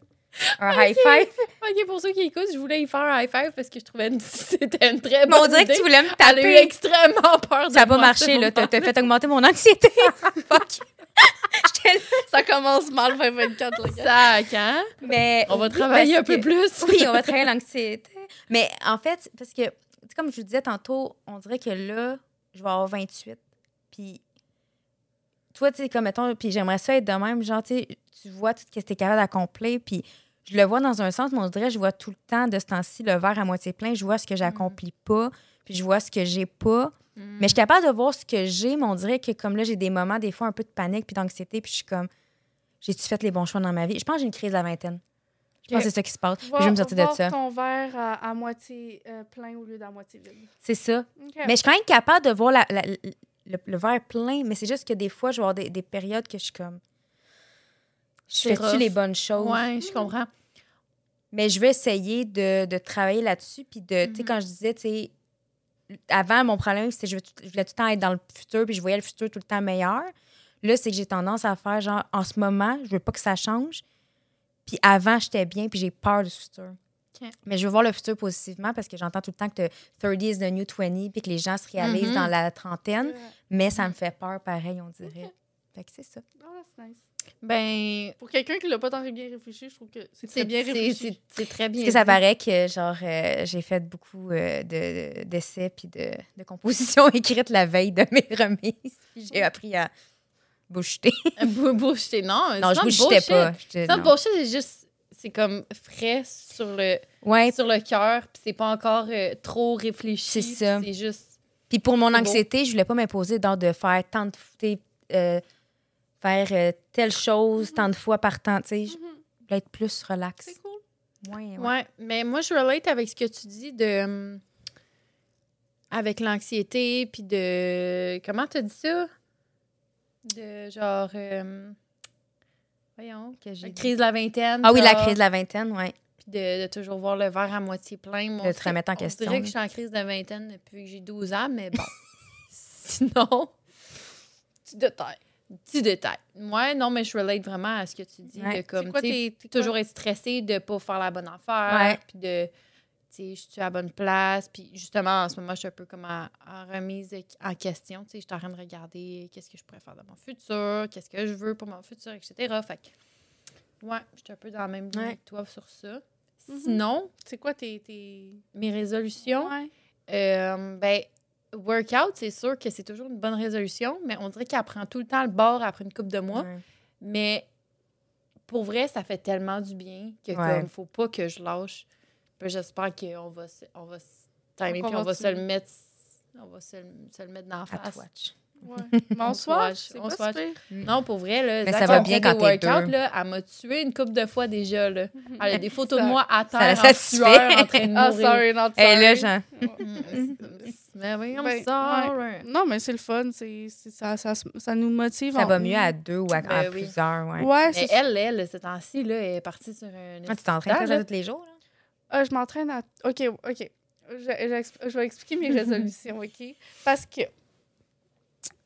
un high five? OK, pour ceux qui écoutent, je voulais y faire un high five parce que je trouvais que [laughs] c'était une très Mais bonne on dirait idée. que tu voulais me Elle a eu taper. extrêmement peur de Ça n'a pas marché, là. T'as fait augmenter mon anxiété. [laughs] Fuck. [laughs] Ça commence mal 2024, le gars. Sac, hein? Mais On va travailler un peu que- plus. Oui, on va travailler l'anxiété. Mais en fait, parce que, comme je vous disais tantôt, on dirait que là, je vais avoir 28. Puis, toi, tu sais, comme mettons, puis j'aimerais ça être de même, genre, tu sais, tu vois tout ce que tu es capable d'accomplir, puis je le vois dans un sens, mais on dirait, je vois tout le temps de ce temps-ci le verre à moitié plein. Je vois ce que j'accomplis pas, puis je vois ce que j'ai pas. Mm. Mais je suis capable de voir ce que j'ai, mais on dirait que comme là, j'ai des moments, des fois, un peu de panique puis d'anxiété, puis je suis comme, j'ai-tu fait les bons choix dans ma vie? Je pense que j'ai une crise de la vingtaine. Je pense que c'est ça qui se passe. Je vais me sortir de ça. ton verre à, à moitié euh, plein au lieu d'à moitié vide. C'est ça. Mais je suis quand même capable de voir la- la- le, le verre plein, mais c'est juste que des fois, je vais avoir des, des périodes que je suis comme. Je C'est fais-tu les bonnes choses? Ouais, je comprends. Mais je vais essayer de, de travailler là-dessus. Puis de, tu sais, Mhm. quand je disais, tu sais, avant, mon problème, c'était que je, veux tout- je voulais tout le temps être dans le futur, puis je voyais le futur tout le temps meilleur. Là, c'est que j'ai tendance à faire genre, en ce moment, je veux pas que ça change. Puis avant, j'étais bien, puis j'ai peur du futur. Mais je veux voir le futur positivement parce que j'entends tout le temps que 30 is the new 20 puis que les gens se réalisent Mhm. dans la trentaine. Mais ça me fait peur pareil, on dirait. Fait que c'est ça. Ah, c'est nice. Ben, Pour quelqu'un qui l'a pas tant bien réfléchi, je trouve que c'est très bien réfléchi. c'est- très bien. Parce que ça paraît que genre euh, j'ai fait beaucoup euh, de- d'essais puis de, de compositions [laughs] écrites la veille de mes remises. J'ai appris à bullshiter. Bou- bullshiter, non. Non, je bullshit. pas. Non. bullshit, c'est juste. C'est comme frais sur le, Ouais, sur le cœur, puis c'est pas encore euh, trop réfléchi. C'est ça. C'est juste. Puis pour mon C'est beau. anxiété, je voulais pas m'imposer de faire tant de euh, faire euh, telle chose tant de fois par temps. Tu sais, je Mhm. voulais être plus relax. C'est cool. Ouais. ouais. mais moi, je relate avec ce que tu dis de. hum, avec l'anxiété, puis de. Comment t'as dit ça? De genre. euh, voyons. Que j'ai La crise de la vingtaine. Ah oui, la crise de la vingtaine. Puis de, de toujours voir le verre à moitié plein. De te remettre en on question, dirait là. que je suis en crise de vingtaine depuis que j'ai 12 ans, mais bon. [laughs] Sinon. Petit détail. Petit détail. Ouais, non, mais je relate vraiment à ce que tu dis. Ouais. De comme, quoi tes. quoi- toujours être stressé de pas faire la bonne affaire. Ouais. Puis de, tu sais, je suis à la bonne place. Puis justement, en ce moment, je suis un peu comme en, en remise en question. Tu sais, je suis en train de regarder qu'est-ce que je pourrais faire dans mon futur, qu'est-ce que je veux pour mon futur, etc. Fait que, ouais, je suis un peu dans la même ligne Ouais. que toi sur ça. Mhm. Sinon, C'est quoi tes. tes... mes résolutions, Ouais. euh, ben, workout, c'est sûr que c'est toujours une bonne résolution, mais on dirait qu'elle prend tout le temps le bord après une coupe de mois. Ouais. Mais pour vrai, ça fait tellement du bien que Ouais. comme faut pas que je lâche. Puis j'espère qu'on va se, on va se timer, puis on va se le mettre on va se, le- se le mettre dans la face. Ouais. Mais on On se se watch, watch. C'est on pas se watch. super. Non, pour vrai, là, Mais Zach, ça va elle bien quand t'es deux. là, elle m'a tué une couple de fois déjà. Là. [laughs] Elle a des photos de Ça- moi à ça terre, en satisfait. sueur, en train de Ah, mourir. sorry, not Et sorry. là, Jean, Mm, Mais oui, I'm Ben, sorry. Non, mais c'est le fun. C'est, c'est- ça, ça, ça nous motive. ça en va mieux à deux ou à, Ben à oui. plusieurs, ouais. Ouais, Mais c'est elle, elle, ce temps-ci, là, elle est partie sur un. Ah, tu t'entraînes ça tous les jours, là? Ah, je m'entraîne à. OK, OK. Je, je- je vais expliquer mes résolutions, OK? Parce que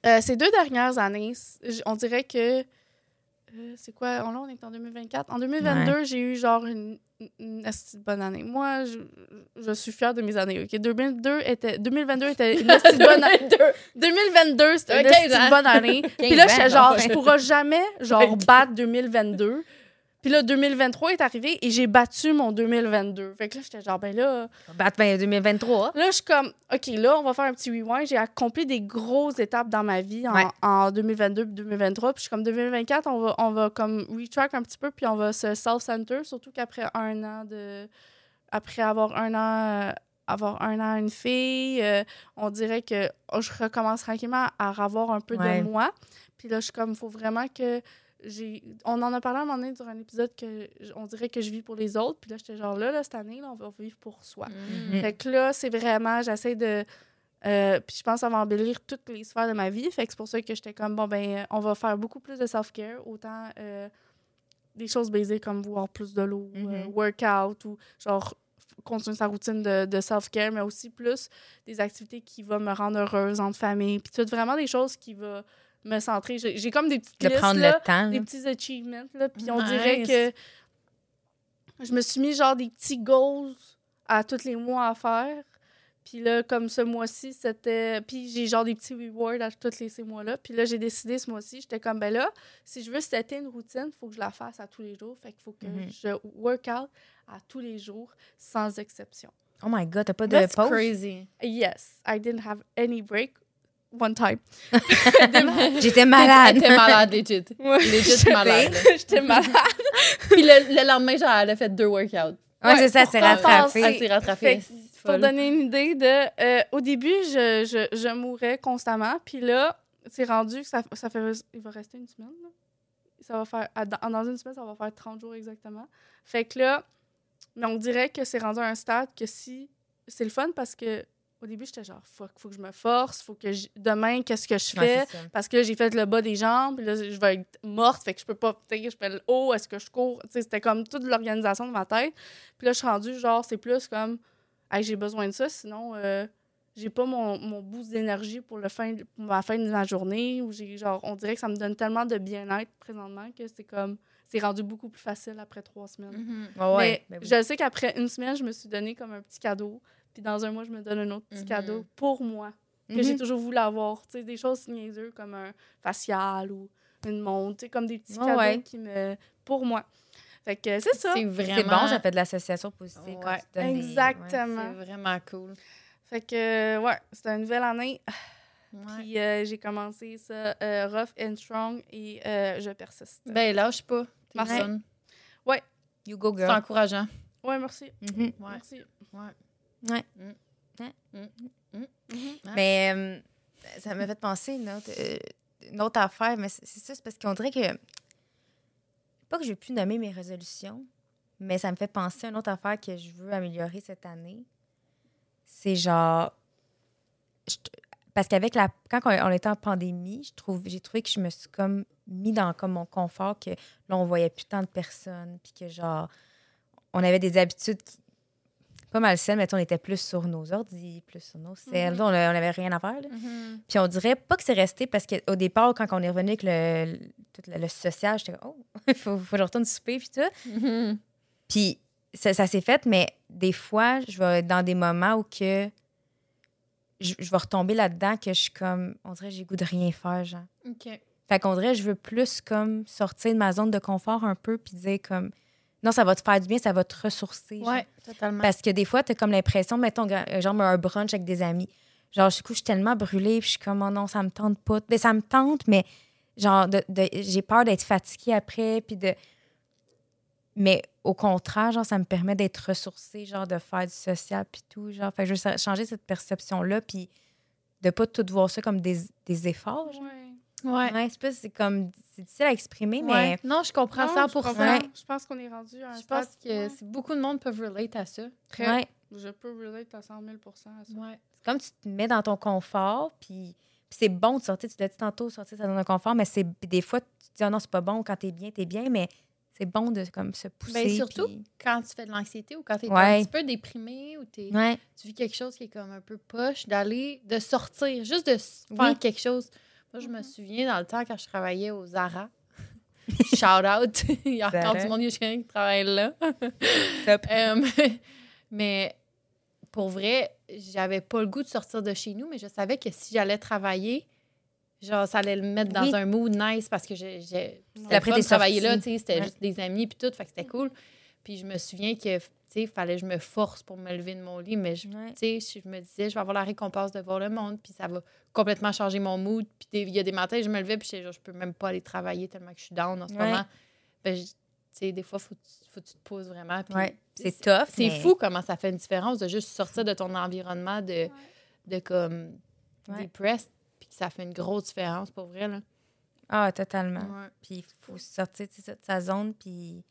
euh, ces deux dernières années, on dirait que. euh, c'est quoi? On, là, on est en 2024. En 2022, j'ai eu genre une, une de bonne année. Moi, je, je suis fière de mes années, OK? 2002 était, 2022 était une bonne année. 2022, c'était une bonne année. [laughs] Puis 15 là, j'étais genre, ouais. je pourrais jamais, genre, battre 2022. Puis là, 2023 est arrivé et j'ai battu mon 2022. Fait que là, j'étais genre, ben là, Battre ben, 2023. là, je suis comme, OK, là, on va faire un petit rewind. J'ai accompli des grosses étapes dans ma vie en, Ouais. en 2022 puis 2023. Puis je suis comme, 2024, on va, on va comme retrack un petit peu puis on va se self-center, surtout qu'après un an de. Après avoir un an. euh, avoir un an une fille, euh, on dirait que oh, je recommence tranquillement à avoir un peu Ouais. de moi. Puis là, je suis comme, il faut vraiment que. On en a parlé à un moment donné durant un épisode que on dirait que je vis pour les autres. Puis là, j'étais genre, là, là, cette année, là, on va vivre pour soi. Mm. Fait que là, c'est vraiment, j'essaie de... euh, puis je pense que ça va embellir toutes les sphères de ma vie. Fait que c'est pour ça que j'étais comme, bon, ben, on va faire beaucoup plus de self-care. Autant euh, des choses basiques comme boire plus de l'eau, euh, Mhm. workout ou genre continuer sa routine de, de self-care, mais aussi plus des activités qui vont me rendre heureuse en famille. Puis tout vraiment des choses qui vont me centrer. J'ai comme des petites De listes, prendre là, le temps. des petits achievements. Là, puis on Nice. dirait que je me suis mis genre des petits goals à tous les mois à faire. Puis là, comme ce mois-ci, c'était. Puis j'ai genre des petits rewards à tous les ces mois-là. Puis là, j'ai décidé ce mois-ci, j'étais comme, ben là, si je veux setter une routine, il faut que je la fasse à tous les jours. Fait qu'il faut que Mhm. je work out à tous les jours, sans exception. Oh my God, t'as pas de That's pause? crazy. Yes, I didn't have any break one time. [laughs] J'étais malade. Était malade, legit. Legit [laughs] J'étais- malade. [laughs] J'étais malade. Puis le, le lendemain, genre, elle a fait deux workouts. Ouais, c'est ça, c'est. Elle s'est rattrapée. Pour donner une idée de. euh, au début, je, je, je mourais constamment. Puis là, c'est rendu que ça, ça fait. Il va rester une semaine. là. Ça va faire. dans une semaine, ça va faire 30 jours exactement. Fait que là, mais on dirait que c'est rendu à un stade que si. C'est le fun parce que au début, j'étais genre, fuck, faut que je me force. Faut que je- demain, qu'est-ce que je fais? Parce que là, j'ai fait le bas des jambes, puis là, je vais être morte, fait que je peux pas, tu sais, je fais le haut, est-ce que je cours? Tu sais, c'était comme toute l'organisation de ma tête. Puis là, je suis rendue, genre, c'est plus comme, hey, j'ai besoin de ça, sinon, euh, j'ai pas mon, mon boost d'énergie pour, le fin, pour la fin de ma journée, ou j'ai, genre, on dirait que ça me donne tellement de bien-être présentement que c'est comme, c'est rendu beaucoup plus facile après trois semaines. Mhm. Ouais. Mais Ben oui. je sais qu'après une semaine, je me suis donné comme un petit cadeau. Puis dans un mois, je me donne un autre petit Mhm. cadeau pour moi, que j'ai Mhm. toujours voulu avoir. Tu sais, des choses niaiseuses comme un facial ou une montre, tu sais, comme des petits Ouais, cadeaux ouais. qui me... pour moi. Fait que c'est ça. C'est C'est vraiment... bon, ça fait de l'association positive. quand Ouais, tu donnes des- exactement. C'est vraiment cool. Fait que, ouais, c'était une nouvelle année. [sighs] Ouais. Puis euh, j'ai commencé ça euh, rough and strong et euh, je persiste. Ben, lâche pas. Merci. bonne. You go, C'est girl. encourageant. Ouais, merci. Mhm. Ouais. Merci. Ouais. Ouais. Mm. Mm. Ouais. Mais euh, ça m'a fait penser une autre, euh, une autre affaire, mais c'est ça, c'est parce qu'on dirait que. Pas que veux plus nommer mes résolutions, mais ça me fait penser à une autre affaire que je veux améliorer cette année. C'est genre. je- parce qu'avec la. Quand on, on était en pandémie, je trouve, j'ai trouvé que je me suis comme mis dans comme mon confort, que là, on voyait plus tant de personnes, puis que genre. On avait des habitudes qui, pas mal saines, mais on était plus sur nos ordi, plus sur nos selles. Mhm. Là, on n'avait rien à faire. là. Mhm. Puis on dirait pas que c'est resté parce qu'au départ, quand on est revenu avec le, le- tout le, le social, j'étais comme, oh, il [laughs] faut, faut que je retourne souper, puis tout. Mhm. Puis ça, ça s'est fait, mais des fois, je vais être dans des moments où que je, je vais retomber là-dedans que je suis comme, on dirait, j'ai le goût de rien faire, genre. OK. Fait qu'on dirait, je veux plus comme sortir de ma zone de confort un peu, puis dire comme, non, ça va te faire du bien, ça va te ressourcer. Ouais, totalement. Parce que des fois, tu as comme l'impression, mettons, gra- genre un brunch avec des amis. Genre, du coup, je suis tellement brûlée, puis je suis comme, oh non, ça me tente pas. Mais ça me tente, mais genre, de, de- j'ai peur d'être fatiguée après, puis de. Mais au contraire, genre, ça me permet d'être ressourcée, genre, de faire du social, puis tout. Genre, fait que je veux changer cette perception-là, puis de pas tout voir ça comme des, des efforts. genre. Ouais. Ouais. Ouais, c'est pas- c'est comme. C'est difficile à exprimer, mais. Non, je comprends Non, 100 je comprends. Ouais. Je pense qu'on est rendu à un Je pense que ouais. beaucoup de monde peuvent relate à ça. Très. Ouais. Je peux relate à 100 000 à ça. Ouais. C'est comme tu te mets dans ton confort, puis, puis c'est bon de sortir, tu l'as dit tantôt, sortir de sa zone de confort, mais c'est des fois, tu te dis, ah non, c'est pas bon, quand t'es bien, t'es bien, mais c'est bon de comme se pousser. Ben, surtout puis- Quand tu fais de l'anxiété ou quand tu es Ouais. un petit peu déprimé ou t'es- Ouais, tu vis quelque chose qui est comme un peu poche, d'aller, de sortir, juste de s- faire Oui. quelque chose. Moi, je me Mhm. souviens dans le temps quand je travaillais au Zara. [laughs] Shout out. [laughs] Il y a encore du monde qui travaille là. [laughs] Euh, mais pour vrai, j'avais pas le goût de sortir de chez nous, mais je savais que si j'allais travailler, genre, ça allait le mettre dans Oui. un mood nice parce que j'ai. Après tes sorties. là, tu sais, c'était Ouais. juste des amis puis tout, fait que c'était cool. Puis je me souviens que, il fallait que je me force pour me lever de mon lit, mais je, Ouais. je me disais, je vais avoir la récompense de voir le monde, puis ça va complètement changer mon mood. Puis il y a des matins, je me levais, puis genre, je peux même pas aller travailler tellement que je suis down en ce Ouais. moment. Ben, je- des fois, faut, que tu- faut que tu te poses vraiment. Ouais. C'est tough. c'est mais- fou comment ça fait une différence de juste sortir de ton environnement de, de comme depressed, puis ça fait une grosse différence pour vrai. Là. Ah, totalement. Puis il faut sortir de sa zone, puis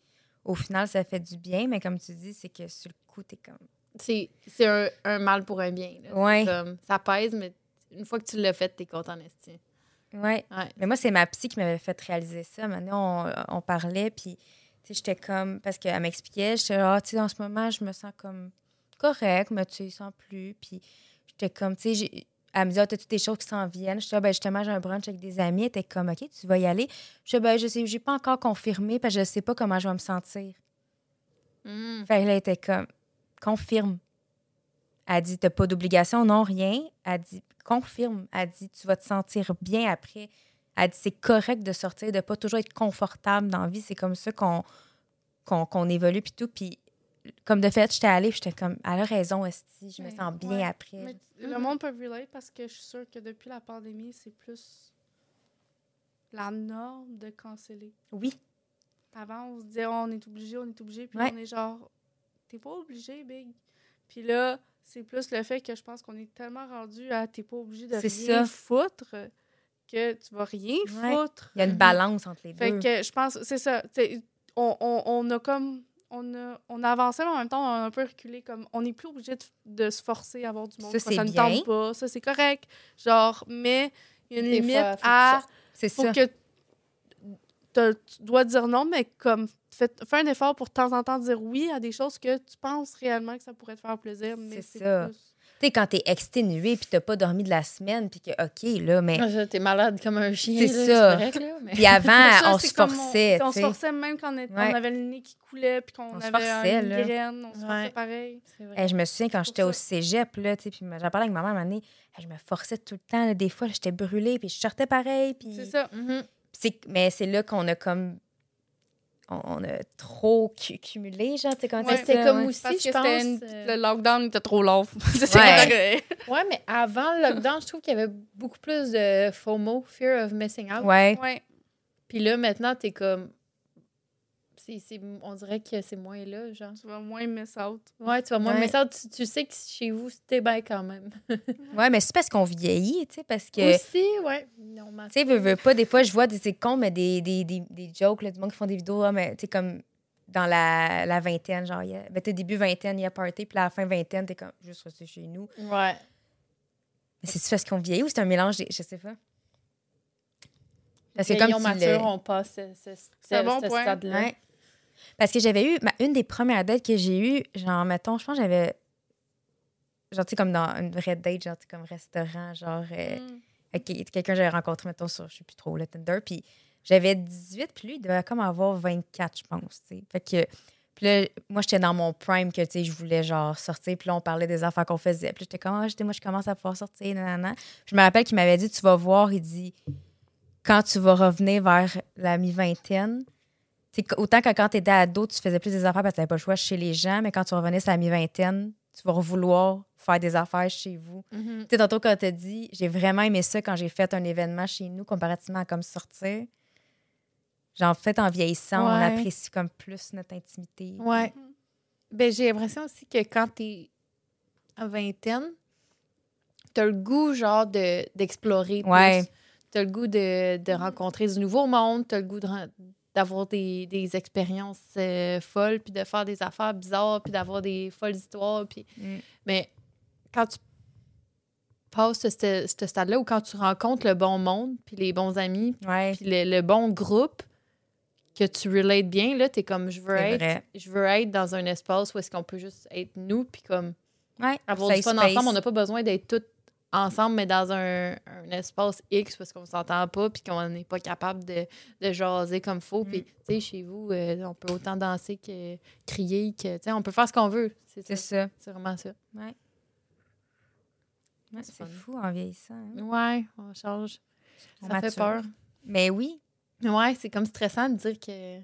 au final, ça fait du bien, mais comme tu dis, c'est que sur le coup, t'es comme. C'est un, un mal pour un bien. là. Ouais. Comme, ça pèse, mais une fois que tu l'as fait, t'es content en estime. Ouais. Mais moi, c'est ma psy qui m'avait fait réaliser ça. Maintenant, on, on parlait, puis tu sais, j'étais comme. Parce qu'elle m'expliquait, j'étais ah, tu sais, en ce moment, je me sens comme correct, mais tu sans plus. Puis j'étais comme, tu sais, j'ai- elle me disait, ah, t'as-tu des choses qui s'en viennent? Je disais, ah, ben justement, j'ai un brunch avec des amis. Elle était comme, OK, tu vas y aller. Je disais, ben, je sais, j'ai pas encore confirmé, parce que je sais pas comment je vais me sentir. Mm. Fait que là, elle était comme, confirme. Elle dit, t'as pas d'obligation, non, rien. Elle dit, confirme. Elle dit, tu vas te sentir bien après. Elle dit, c'est correct de sortir, de pas toujours être confortable dans la vie. C'est comme ça qu'on évolue, puis tout. Puis, comme de fait, j'étais allée, j'étais comme, elle a raison, Esti, je me sens bien Ouais. après. Mais le monde peut relate parce que je suis sûre que depuis la pandémie, c'est plus la norme de canceller. Oui, Avant, on se disait, Oh, on est obligé, on est obligé. Puis Ouais. on est genre, t'es pas obligé, big. Puis là, c'est plus le fait que je pense qu'on est tellement rendu à t'es pas obligé de C'est rien ça. foutre que tu vas rien Ouais. foutre. il y a une balance entre les Fait deux. que je pense, c'est ça. On, on, on a comme. On a, on a avancé, mais en même temps, on a un peu reculé. Comme, on n'est plus obligé de, de se forcer à avoir du monde. Ça, ça ne tente pas. Ça, c'est correct. Genre, mais il y a une Des limite fois, faut que à. C'est Faut ça. que t'as- tu dois dire non, mais comme fais, fais un effort pour de temps en temps dire oui à des choses que tu penses réellement que ça pourrait te faire plaisir, mais C'est plus. Tu sais, quand t'es exténué puis t'as pas dormi de la semaine, puis que, OK, là, mais. Ah, T'es malade comme un chien. C'est ça. mais- Puis avant, [laughs] Ça, on se forçait, On, se forçait même quand on, était- Ouais. on avait le nez qui coulait puis qu'on avait forçait, une graine. On se forçait Ouais. pareil. C'est vrai. Je me souviens quand j'étais au cégep, là, tu sais, puis j'en parlais avec ma mère un moment donné, je me forçais tout le temps. là, des fois, j'étais brûlée, puis je sortais pareil. Puis... C'est ça. Mhm. c'est- Mais c'est là qu'on a comme. On, a trop cu- cumulé, genre, tu sais, quand Ouais, c'était comme ouais. aussi, Parce je pense. une- euh, le lockdown était trop long. [laughs] c'est ça Ouais. Ouais, mais avant le lockdown, je trouve qu'il y avait beaucoup plus de FOMO, Fear of Missing Out. Ouais. Ouais. Puis là, maintenant, t'es comme. C'est c'est- on dirait que c'est moins là, genre. Tu vas moins miss out. Ouais, tu vas moins. Ouais. Mais ça, tu, tu sais que chez vous, c'était bien quand même. [laughs] Ouais, mais c'est parce qu'on vieillit, tu sais, parce que. Aussi, ouais. Non, ma- Tu sais, veux, veux pas, des fois, je vois des c'est con, mais des, des, des, des jokes, là, du monde qui font des vidéos, ah, mais tu sais, comme dans la, la vingtaine, genre, il y a- ben, t'es début vingtaine, il y a party, puis à la fin vingtaine, t'es comme juste resté chez nous. Ouais. Mais c'est-tu parce qu'on vieillit ou c'est un mélange, des- je sais pas. Parce que comme tu matures, le- on passe ce, bon ce stade-là. Ouais. Parce que j'avais eu, ma- une des premières dates que j'ai eues, genre, mettons, je pense que j'avais, genre, tu sais, comme dans une vraie date, genre, tu sais, comme restaurant, genre, euh, Mm. avec quelqu'un que j'avais rencontré, mettons, sur, je sais plus trop, le Tinder, puis j'avais 18, puis lui, il devait comme avoir 24, je pense, tu sais. Fait que, puis là, moi, j'étais dans mon prime que, tu sais, je voulais, genre, sortir, puis là, on parlait des affaires qu'on faisait. Puis j'étais comme, j'étais- moi, je commence à pouvoir sortir, nanana. Je me rappelle qu'il m'avait dit, tu vas voir, il dit, quand tu vas revenir vers la mi-vingtaine, tu autant que quand tu étais ado, tu faisais plus des affaires parce que tu n'avais pas le choix chez les gens, mais quand tu revenais sur la mi-vingtaine, tu vas vouloir faire des affaires chez vous. Mhm. Tu sais, tantôt, quand tu as dit, j'ai vraiment aimé ça quand j'ai fait un événement chez nous, comparativement à comme sortir. Genre, peut-être en vieillissant, on apprécie comme plus notre intimité. Ouais. Mhm. Ben, j'ai l'impression aussi que quand t'es à vingtaine, t'as le goût, genre, de, d'explorer. plus. Ouais. T'as le goût de, de rencontrer du nouveau monde, t'as le goût de d'avoir des, des expériences euh, folles, puis de faire des affaires bizarres, puis d'avoir des folles histoires. Puis... Mm. Mais quand tu passes ce, ce- stade-là, ou quand tu rencontres le bon monde, puis les bons amis, Ouais. puis le, le bon groupe, que tu relates bien, là, t'es comme, je veux être je veux être dans un espace où est-ce qu'on peut juste être nous, puis comme Ouais. avoir du fun space. ensemble. On n'a pas besoin d'être tous ensemble, mais dans un, un espace X parce qu'on s'entend pas, puis qu'on n'est pas capable de, de jaser comme faut. Mm. Puis, tu sais, chez vous, euh, on peut autant danser que crier, que, tu sais, on peut faire ce qu'on veut. C'est ça. ça. C'est vraiment ça. Ouais, C'est c'est fou en vieillissant. hein. Ouais, on change. On Ça fait mature. peur. Mais oui. Ouais, c'est comme stressant de dire que.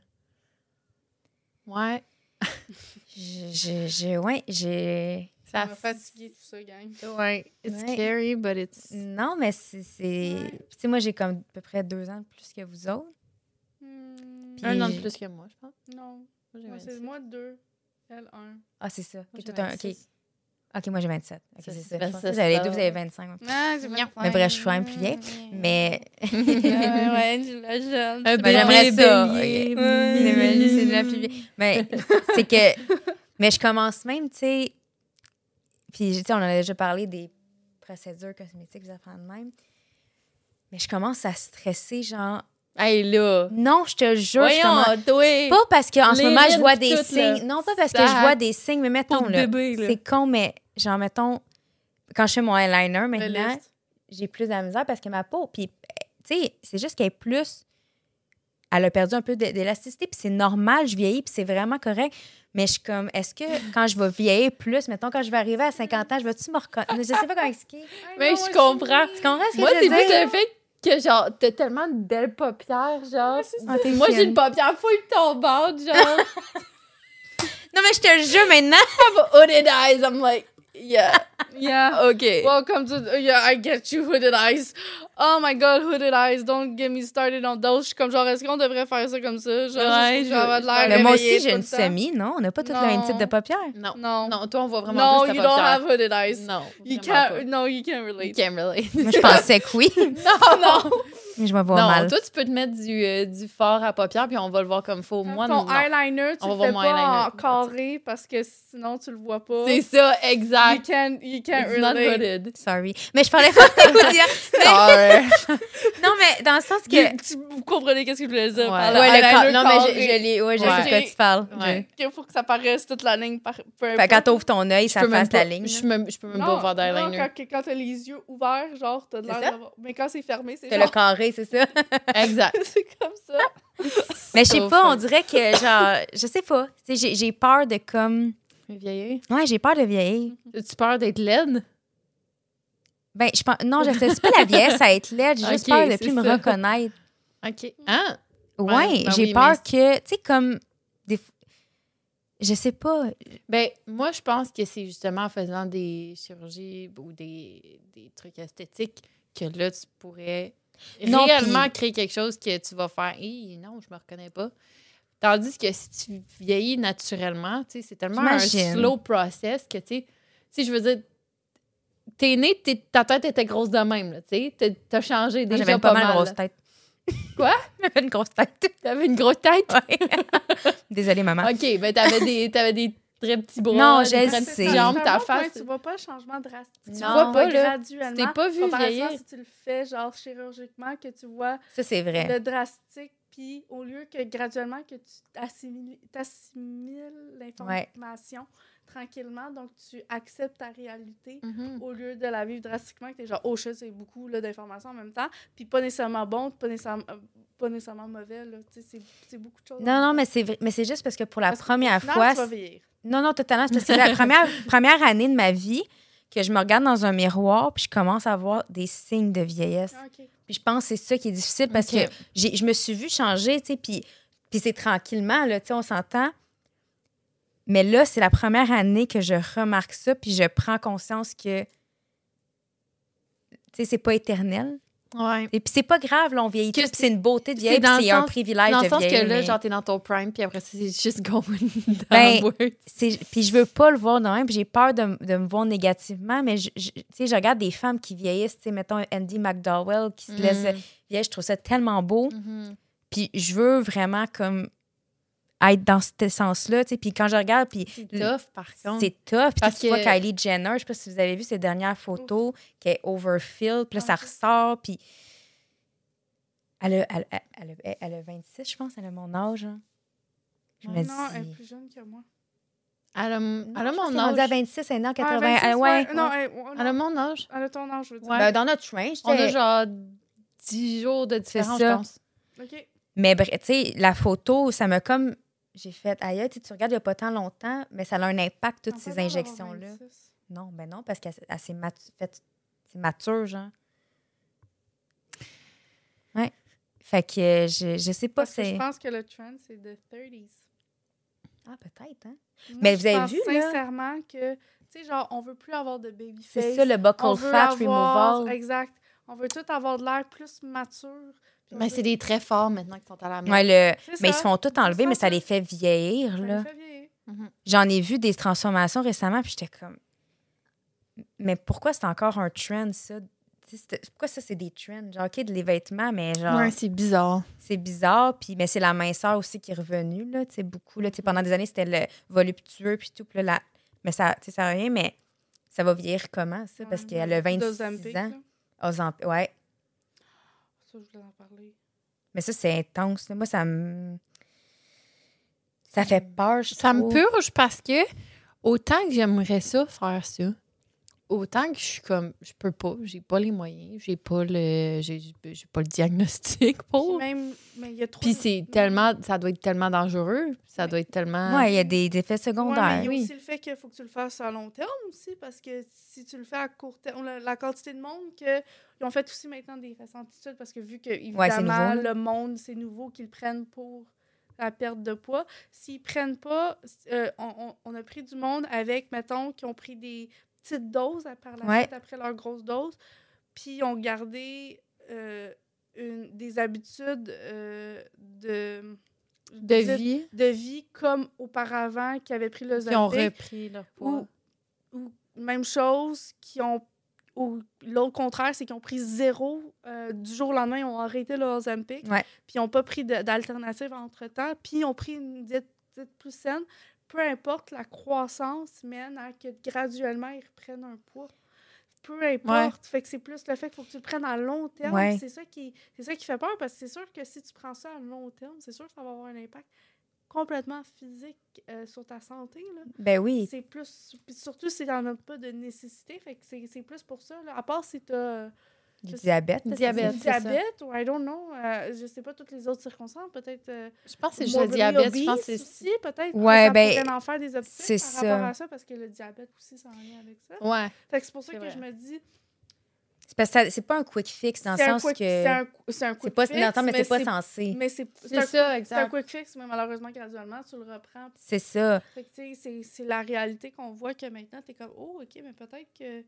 Ouais, [laughs] je- ouais, j'ai. Ça m'a fatigué tout ça, gang. Ouais, it's Ouais. scary, but it's. Non, mais c'est. c'est- Ouais. Tu sais, moi, j'ai comme à peu près deux ans de plus que vous autres. Hmm, Puis- Un an de plus que moi, je pense. Non. Moi, j'ai Moi, c'est 26. moi deux. Elle un. Ah, c'est ça. Moi, Ok, un- ok. 26. Ok, moi, j'ai 27. Ok, c'est c'est ça. vous avez les deux, vous avez 25. Ah, Non. pas Mais bref, je suis quand même plus vieille. Mais. ouais, je la jeune. Un Ben, j'aimerais ça. bélier, ok. bélier. C'est c'est la plus vieille. Mais c'est que. Mais je commence même, tu sais. Puis, tu sais, on en a déjà parlé des procédures cosmétiques, des affaires de même. Mais je commence à stresser, genre. Hey, là. Non, je te jure, je commence- Voyons. Pas parce qu'en ce moment, je vois des toutes, signes. là. Non, pas parce que je vois des signes, mais mettons, là. C'est con, mais genre, mettons, quand je fais mon eyeliner maintenant, j'ai plus de la misère parce que ma peau, puis, tu sais, c'est juste qu'elle est plus. Elle a perdu un peu d'é- d'élasticité, puis c'est normal, je vieillis, puis c'est vraiment correct. Mais je suis comme, est-ce que quand je vais vieillir plus, mettons, quand je vais arriver à 50 ans, je vais-tu me reconnaître? Je sais pas comment expliquer. [laughs] Mais je comprends. Tu comprends ce que Moi, je c'est plus le fait que, genre, t'as tellement de belles paupières, genre. Ah, Moi, j'ai une paupière full tombante, genre. [laughs] Non, mais je te le jure maintenant. [laughs] have hooded eyes. I'm like, yeah, Yeah. [laughs] okay. Welcome to. Yeah, I get you, hooded eyes. Oh my god, hooded eyes. Don't get me started on those. Je suis comme genre, est-ce qu'on devrait faire ça comme ça? Genre, Ouais, je- pour avoir de l'air Mais moi aussi, j'ai tout une semi, non? On n'a pas tous le même type de paupières? Non. Non. Non, toi, on voit vraiment No, plus you ta don't paupière. have hooded eyes. Non. You vraiment can't. No, you can't pas. You relate. can't relate. Moi, je pensais que oui. [laughs] non, non. [laughs] Mais je me vois non, mal. toi, tu peux te mettre du, euh, du fort à paupières, puis on va le voir comme faux. Moi, ton non. eyeliner, tu On le va fais voir pas en carré parce que sinon tu le vois pas. C'est ça, You exact. can, you can It's not relate. hooded. Sorry. Mais je parlais pas de dire. [laughs] Sorry. [laughs] Non, mais dans le sens que. You- tu, vous comprenez qu'est-ce que je voulais dire Ouais. par le Ouais, Non, mais je, l'ai. Ouais, je Ouais. sais de quoi tu parles. Ouais. Il faut que ça paraisse toute la ligne par Fait quand t'ouvres ton œil, ça fasse la ligne. je, peux même pas voir d'eyeliner. quand, quand t'as les yeux ouverts, genre, t'as de l'air. Mais quand c'est fermé, c'est T'as genre... le carré, c'est ça. Exact. [laughs] c'est comme ça. [laughs] Mais je sais pas, on dirait que, genre, je sais pas. Tu sais, J'ai j'ai peur de comme. Vieillir. Ouais, j'ai peur de vieillir. As-tu peur d'être laide? Ben, je pense. Non, je sais c'est pas la vieillesse à être laide. J'ai juste peur de plus me reconnaître. OK. Ah! Ouais, Ouais, ben j'ai oui, peur mais- que. Tu sais, comme. Des... Je sais pas. Ben, moi, je pense que c'est justement en faisant des chirurgies ou des, des trucs esthétiques que là, tu pourrais Non, réellement puis- créer quelque chose que tu vas faire. Non, je me reconnais pas. Tandis que si tu vieillis naturellement, tu sais, c'est tellement un slow process que, tu sais, je veux dire, t'es né, ta tête était grosse de même, là, tu sais, t'as- changé déjà J'avais pas, pas mal mal. grosse tête. [laughs] Quoi? [laughs] J'avais une grosse tête. T'avais une grosse tête? Ouais. [laughs] Désolée, maman. OK, ben t'avais des, t'avais des très petits bras, Non, je le sais. jambes, ta un face. Tu vois pas le changement drastique. Tu Non. vois pas là. graduellement. Tu t'es pas vu vieillir. si tu le fais, genre, chirurgiquement, que tu vois Ça, c'est vrai. le drastique, puis au lieu que graduellement, que tu t'assimiles t'assimiles l'information tranquillement, donc tu acceptes ta réalité Mhm. au lieu de la vivre drastiquement, que t'es genre, oh shit, c'est beaucoup d'informations en même temps, puis pas nécessairement bon, pas nécessairement, euh, pas nécessairement mauvais, tu c'est- beaucoup de choses. Non, non, mais c'est vrai- mais c'est juste parce que pour la Parce première fois. tu vas vieillir. Non, non, totalement. C'est la [laughs] première, première année de ma vie que je me regarde dans un miroir puis je commence à voir des signes de vieillesse. Ah. Puis je pense que c'est ça qui est difficile parce Ok. que j'ai- je me suis vue changer, tu sais, puis, puis c'est tranquillement, là, tu sais, on s'entend. Mais là, c'est la première année que je remarque ça puis je prends conscience que, tu sais, c'est pas éternel. Ouais. Et puis c'est pas grave, là, on vieillit puis c'est- une beauté de vieillir, c'est un privilège Dans de le sens vieillir. que là, mais- genre, t'es dans ton prime, puis après, c'est juste going [laughs] Ben, puis je veux pas le voir de même, puis j'ai peur de, me voir négativement, mais je, sais, je regarde des femmes qui vieillissent, tu sais, mettons Andy McDowell qui se laisse Mm. vieillir, je trouve ça tellement beau, Mhm. puis je veux vraiment comme être dans ce sens-là, tu sais, puis quand je regarde, puis C'est tough, par contre. c'est tough, puis Parce tu vois que- Kylie Jenner, je sais pas si vous avez vu ses dernières photos, qui est overfilled, puis là, ça Ah, ressort, puis elle a, elle, elle- elle a- elle a 26, je pense, elle a mon âge. hein. Je me Non, dis... elle est plus jeune que moi. Elle a, Non, elle a mon qu'elle est rendue à âge. 26, elle est en Ah, 80. 26, elle- ouais, Non, ouais. elle, ouais, non, Elle a mon âge. elle a ton âge, je veux dire. Ouais. Ben, dans notre range, On a genre 10 jours de différence, je pense. OK. Mais bref, tu sais, la photo, ça m'a comme. J'ai fait, aïe, tu regardes il n'y a pas tant longtemps, mais ça a un impact, toutes En ces injections-là. 26. Non, ben non, parce qu'elle elle s'est matu- c'est mature, genre. Ouais. Fait que euh, je, je sais pas, que je c'est. pense que le trend, c'est de 30s. Ah, peut-être, hein? Moi, Mais vous avez vu, là? sincèrement que, tu sais, genre, on veut plus avoir de baby face. C'est ça, le buckle fat avoir- removal. Exact. On veut tout avoir de l'air plus mature. Mais veut- c'est des traits forts maintenant qui sont à la. Ouais, le... C'est Mais ils se font tout enlever, mais ça les fait vieillir, Ça là. les fait vieillir. J'en ai vu des transformations récemment, puis j'étais comme. Mais pourquoi c'est encore un trend, ça? Pourquoi ça, c'est des trends? Genre, OK, de les vêtements, mais genre, Ouais, c'est bizarre. c'est bizarre. Puis, mais c'est la minceur aussi qui est revenue, là, tu sais, beaucoup. Là, pendant des années, c'était le voluptueux, puis tout. Puis là, la- Mais ça, tu sais, ça rien, mais ça va vieillir comment, ça? Parce Ouais, qu'elle a 26 d'Ozempic, ans. là. Ozempic, ouais. Ça, je voulais en parler. Mais ça, c'est intense. Moi, ça me. Ça fait peur, je Ça me purge parce que autant que j'aimerais ça, faire ça, autant que je suis comme, je peux pas, j'ai pas les moyens, j'ai pas le, j'ai j'ai pas le diagnostic pour. même, mais il y a trop. Puis c'est tellement, ça doit être tellement dangereux, ça doit être tellement. Ouais, il y a des, des effets Ouais, mais secondaires. il y a oui. aussi le fait qu'il faut que tu le fasses à long terme aussi, parce que si tu le fais à court terme, la, la quantité de monde que ils ont fait aussi maintenant des récentes parce que vu que évidemment là. le monde c'est nouveau qu'ils prennent pour la perte de poids, s'ils prennent pas, euh, on, on- on a pris du monde avec mettons qui ont pris des petites doses par la Ouais. suite après leur grosse dose, puis ils ont gardé euh, une, des habitudes euh, de de vie, de vie comme auparavant qui avaient pris le qui ont repris leur poids. ou, ou même chose qui ont ou l'autre contraire, c'est qu'ils ont pris zéro. euh, du jour au lendemain, ils ont arrêté le Ozempic. Ouais. Puis ils n'ont pas pris d'alternative entre-temps. Puis ils ont pris une diète, diète plus saine. Peu importe, la croissance mène à que graduellement, ils reprennent un poids. Peu importe. Fait que c'est plus le fait qu'il faut que tu le prennes à long terme. Ouais. C'est ça, qui, c'est ça qui fait peur parce que c'est sûr que si tu prends ça à long terme, c'est sûr que ça va avoir un impact complètement physique euh, sur ta santé. Là. Ben oui. C'est plus. Puis surtout si t'en as pas de nécessité. Fait que c'est c'est plus pour ça. Là. À part si t'as Du diabète. Diabète. du c'est ça? diabète ou I don't know. euh, je sais pas toutes les autres circonstances. Peut-être. euh, Je pense que c'est juste le diabète. Je pense que c'est. aussi, peut-être. Ouais, ça ben, en faire des optiques c'est par ça. rapport à ça parce que le diabète aussi, ça en lien avec ça. Ouais. Fait que c'est pour ça que vrai. je me dis. C'est parce que c'est pas un quick fix dans le sens quick- que. C'est un, c'est un C'est quick pas. fix, non, attends, mais c'est pas censé. Mais c'est ça, c'est un exact. quick fix, mais malheureusement, graduellement, tu le reprends. C'est ça. Fait que, tu sais, c'est- c'est la réalité qu'on voit que maintenant, tu es comme, oh, OK, mais peut-être que.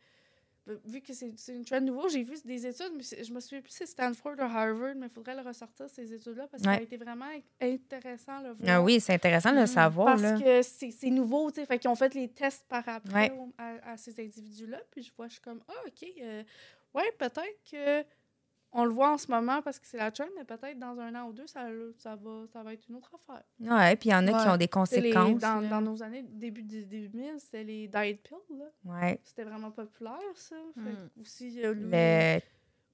Vu que c'est une trend nouveau, j'ai vu des études, mais je me souviens plus si c'est Stanford ou Harvard, mais il faudrait le ressortir, ces études-là, parce que ça a été vraiment intéressant le voir. Ah oui, c'est intéressant de le Mhm. savoir. Parce là. que c'est nouveau, tu sais. Fait qu'ils ont fait les tests par après Ouais. à, à ces individus-là. Puis je vois, je suis comme, ah, OK, euh, ouais, peut-être que on le voit en ce moment parce que c'est la trend, mais peut-être dans un an ou deux, ça, ça, va, ça va être une autre affaire. Ouais, puis il y en a qui ont des les- conséquences. dans, dans nos années, début des 2000, c'était les diet pills, là. Ouais. C'était vraiment populaire, ça. Fait Mm. aussi, euh, Le...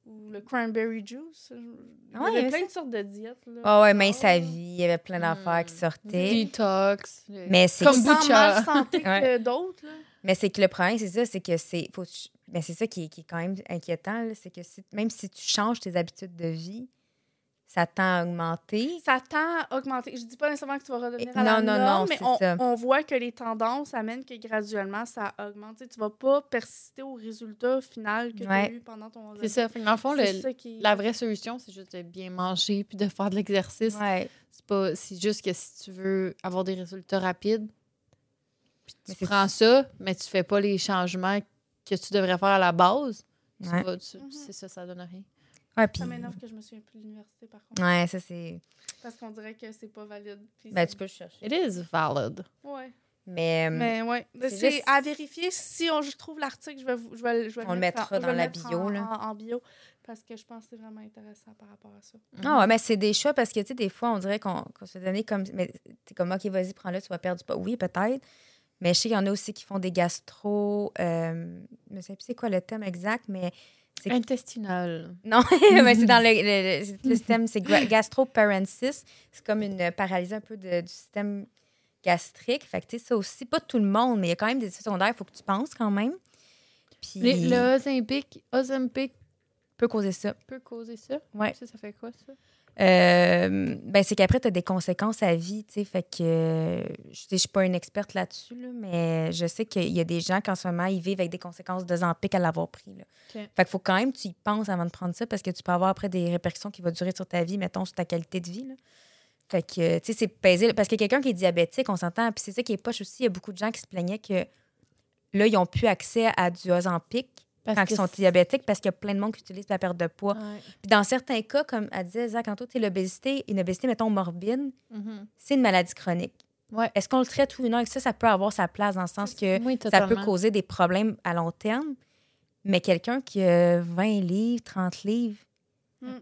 ou le cranberry juice. Il y Ah ouais, avait il y avait plein ça. de sortes de diètes, là. Oh, ouais, mince Ah, sa vie. Il y avait plein d'affaires qui Mm. sortaient. Détox. le- Mais c'est sont mal [laughs] santé que d'autres, là. Mais c'est que le problème, c'est ça, c'est que c'est. Faut... Mais c'est ça qui est, qui est quand même inquiétant, c'est que si- même si tu changes tes habitudes de vie, ça tend à augmenter? ça tend à augmenter. Je dis pas nécessairement que tu vas redevenir à la non, non, norme, non, mais on, ça. on voit que les tendances amènent que graduellement, ça augmente. Tu tu vas pas persister au résultat final que tu as eu pendant ton C'est ça. Dans le fond, le- C'est ça qui... la vraie solution, c'est juste de bien manger puis de faire de l'exercice. Ouais. C'est pas c'est juste que si tu veux avoir des résultats rapides, puis tu c'est- prends ça, mais tu fais pas les changements que tu devrais faire à la base, Ouais. tu- Mhm. c'est ça, ça donne rien. Ouais. Ça m'énerve que je me souviens plus de l'université, par contre. Ouais, ça, c'est. Parce qu'on dirait que c'est pas valide. Ben, tu peux le chercher. It is valid. Ouais. Mais. euh, Mais ouais. c'est C'est juste- à vérifier. Si on, je trouve l'article, je vais, vous- je vais, je vais On le mettre mettra en- je dans vais le la mettre bio, en, là. En, en bio. Parce que je pense que c'est vraiment intéressant par rapport à ça. Ah ouais, mais c'est des choix parce que, tu sais, des fois, on dirait qu'on qu'on se fait donner comme. Mais t'es comme, OK, vas-y, prends-le, tu vas perdre du poids. Oui, peut-être. Mais je sais qu'il y en a aussi qui font des gastro. Euh, je ne sais plus c'est quoi le thème exact, mais. Intestinal. Non, [laughs] mais c'est dans le, le- le- le système, c'est gastroparesis. C'est comme une paralysie un peu de- du système gastrique. Fait que, tu sais, ça aussi, pas tout le monde, mais il y a quand même des effets secondaires, il faut que tu penses quand même. Puis, Les- le Ozempic, peut causer ça. peut causer ça? Ouais. Ça, ça fait quoi, ça? Euh, ben, c'est qu'après, tu as des conséquences à vie, tu sais. Fait que euh, je je suis pas une experte là-dessus, là, mais je sais qu'il y a des gens qui, en ce moment, ils vivent avec des conséquences de Zampic à l'avoir pris. Là. Fait qu'il faut quand même que tu y penses avant de prendre ça parce que tu peux avoir après des répercussions qui vont durer sur ta vie, mettons, sur ta qualité de vie. Là. Fait que, tu sais, c'est pesé. Parce que quelqu'un qui est diabétique, on s'entend, puis c'est ça qui est poche aussi. Il y a beaucoup de gens qui se plaignaient que là, ils n'ont plus accès à du Ozempic Parce quand ils sont diabétiques parce qu'il y a plein de monde qui utilise la perte de poids. Ouais. Puis dans certains cas, comme elle disait Zach, tantôt, l'obésité, une obésité, mettons, morbide, Mhm. c'est une maladie chronique. Ouais. Est-ce qu'on le traite ou non? Et ça, ça peut avoir sa place dans le sens que Oui, ça peut causer des problèmes à long terme. Mais quelqu'un qui a 20 livres, 30 livres, Mm.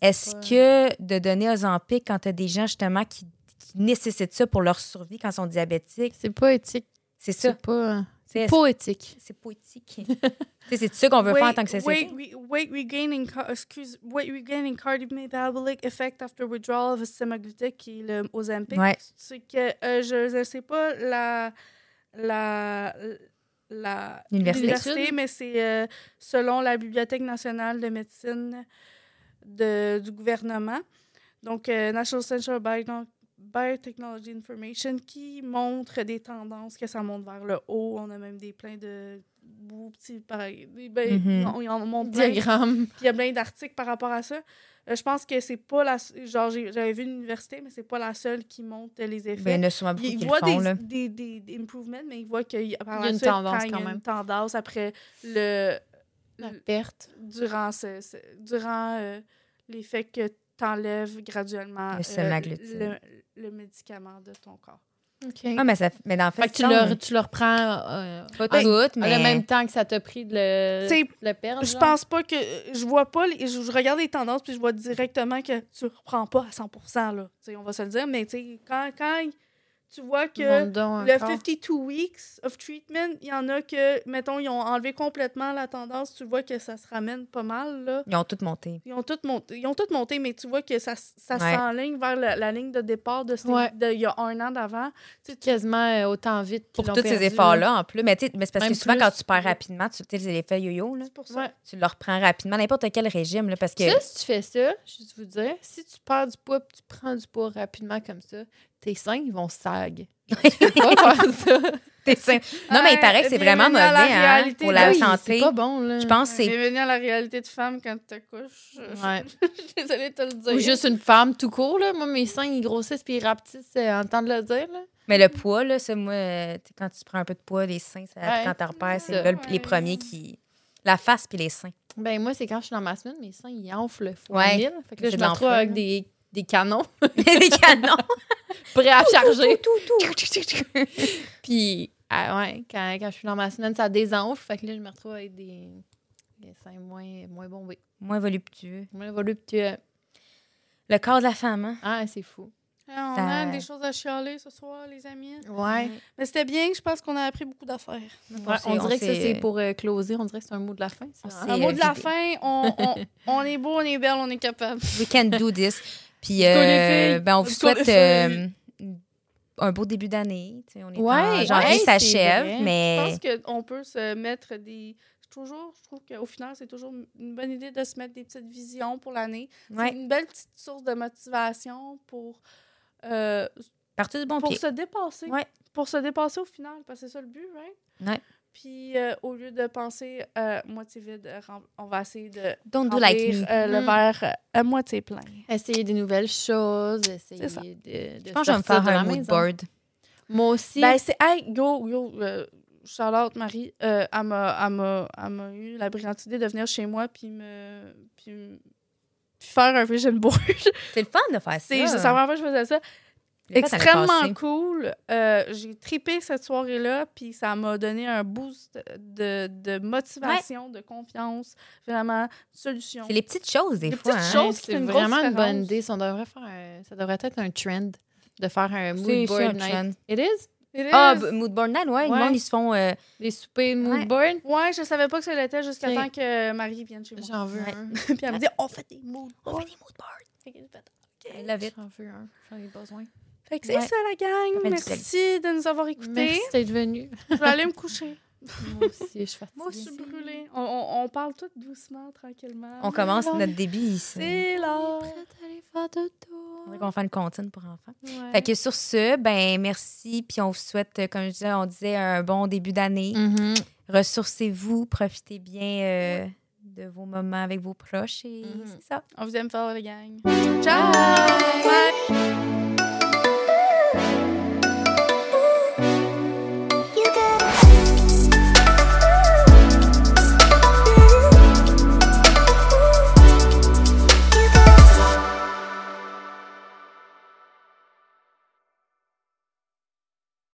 Est-ce pas- que de donner Ozempic quand tu as des gens justement qui, qui nécessitent ça pour leur survie quand ils sont diabétiques, C'est pas éthique. c'est ça. C'est pas... C'est Pas éthique. c'est poétique. Tu sais, c'est ça qu'on veut faire en tant que société. Weight, re- weight regaining, excuse, weight regaining cardiometabolic effect after withdrawal of semaglutide, qui est le Ozempic. Ouais. C'est que euh, je ne sais pas la la la L'université. mais c'est euh, selon la Bibliothèque nationale de médecine de, du gouvernement. Donc, euh, National Center of Biotechnology Information qui montre des tendances que ça monte vers le haut. On a même des pleins de beaux petits pareil. Ben, Mhm. on, on montre plein. Diagramme. Puis il y a plein d'articles par rapport à ça. Euh, je pense que c'est pas la. Genre, j'avais vu une université, mais c'est pas la seule qui montre les effets. Ben, il y en a souvent beaucoup Ils qui le voient des, là. des, des, des improvements, mais ils voient qu'il y a, par Il y a la une suite, tendance quand il y a même. une tendance après le. La le- perte. durant ce, ce- durant euh, l'effet que tu enlèves graduellement Le euh, le, le médicament de ton corps. OK. Ah, mais, ça, mais dans le fait, fait que tu ça, leur, on- tu leur prends euh, pas mais. le même temps que ça t'a pris de le, T'sais, le perdre. Je pense pas que. Je vois pas. les- je, je regarde les tendances, puis je vois directement que tu reprends pas à 100 là. T'sais, on va se le dire, mais quand, quand tu vois que. Le encore. 52 weeks of treatment, il y en a que, mettons, ils ont enlevé complètement la tendance. Tu vois que ça se ramène pas mal, là. Ils ont toutes monté. Ils ont toutes monté, ils ont toutes monté mais tu vois que ça, ça Ouais. s'enligne vers la, la ligne de départ de, Ouais. de- il y a un an d'avant. Tu sais, Quasiment euh, autant vite Pour tous ces efforts-là, en plus. Mais, mais c'est parce Même que souvent, plus. quand tu perds rapidement, tu sais, l'effet yo-yo, là, C'est pour ça. Ouais. tu le reprends rapidement, n'importe quel régime, là, parce que. Ça, si tu fais ça, je vais vous dire, si tu perds du poids tu prends du poids rapidement comme ça, tes seins, ils vont sag. [laughs] Tu peux pas faire ça. T'es sain. Non, mais il paraît que c'est vraiment la mauvais hein, réalité pour la Oui, santé. C'est pas bon, là. Je pense que c'est. Bienvenue à la réalité de femme quand tu t'accouches. Ouais. [laughs] Je suis désolée de te le dire. Ou juste une femme tout court, là. Moi, mes seins, ils grossissent puis ils rapetissent euh, en temps de le dire, là. Mais le poids, là, ça, moi, euh, quand tu prends un peu de poids, les seins, ça, Ouais. quand tu repères, c'est les premiers qui. La face puis les seins. Ben, moi, c'est quand je suis dans ma semaine, mes seins, ils enflent fois Ouais. mille. Fait que là, C'est je de me retrouve avec des, des canons [laughs] les canons. [laughs] prêts à charger. Tout, tout, tout. [laughs] Puis, ah ouais, quand, quand je suis dans ma semaine, ça désenfle. Fait que là, je me retrouve avec des, des seins moins, moins bombés. Moins voluptueux. Moins voluptueux. Le corps de la femme, hein? Ah, c'est fou. Ah, on Ça- a des choses à chialer ce soir, les amis. Ouais. Mais c'était bien, je pense qu'on a appris beaucoup d'affaires. Ouais, on dirait que ça, c'est pour euh, closer. On dirait que c'est un mot de la fin. ça. Un mot de la fin, on, on, on est beau, on est belle, on est capable. We can do this. Puis, euh, ben, on vous souhaite euh, un beau début d'année. Tu sais, On est Ouais, en janvier, ouais, ça c'est achève, vrai. Je mais pense qu'on peut se mettre des. Toujours, je trouve qu'au final, c'est toujours une bonne idée de se mettre des petites visions pour l'année. ouais, C'est une belle petite source de motivation pour, euh, partir du bon pour pied. se dépasser. Ouais. Pour se dépasser au final, parce que c'est ça le but, right? Ouais. Puis euh, au lieu de penser euh, moitié vide, on va essayer de Don't do like remplir, euh, le Mm. verre euh, à moitié plein. Essayer des nouvelles choses, essayer de, de Je pense que je vais me faire un mood board. Moi aussi. Ben, c'est. Hey, go, go. Euh, Charlotte, Marie, euh, elle m'a eu la brillante idée de venir chez moi puis me. Puis, puis faire un vision board. C'est le fun de faire ça. c'est c'est la première fois que je faisais ça. Extrêmement cool. Euh, J'ai tripé cette soirée-là, puis ça m'a donné un boost de, de motivation, de confiance, vraiment, solution. C'est les petites choses, des Les fois. petites hein. choses. qui c'est une vraiment grosse une bonne idée. Ça devrait, faire un- ça devrait être un trend de faire un mood ça, board un night. trend. It is? It Ah, is. b- mood board night, ouais. Le Ouais. monde, ils se font. euh, Des soupers mood Ouais. Ouais, je savais pas que ça l'était jusqu'à Ok. temps que Marie vienne chez moi. J'en veux Ouais. un. [laughs] puis elle me dit, on fait des mood On fait des. J'en veux un. J'en ai besoin. Fait que c'est Ouais. ça, la gang. Merci de nous avoir écoutés. Merci d'être venu. Je vais aller me coucher. [laughs] Moi aussi, je suis fatiguée. Moi, je suis brûlée. On, on, on parle tout doucement, tranquillement. On commence là. notre début ici. C'est là. Prête à aller faire dodo. On va faire une comptine pour enfants. Ouais. Fait que sur ce, ben merci. Puis on vous souhaite, euh, comme je disais, on disait un bon début d'année. Mhm. Ressourcez-vous, profitez bien euh, de vos moments avec vos proches et Mhm. c'est ça. On vous aime fort, les gang. Ciao! Bye!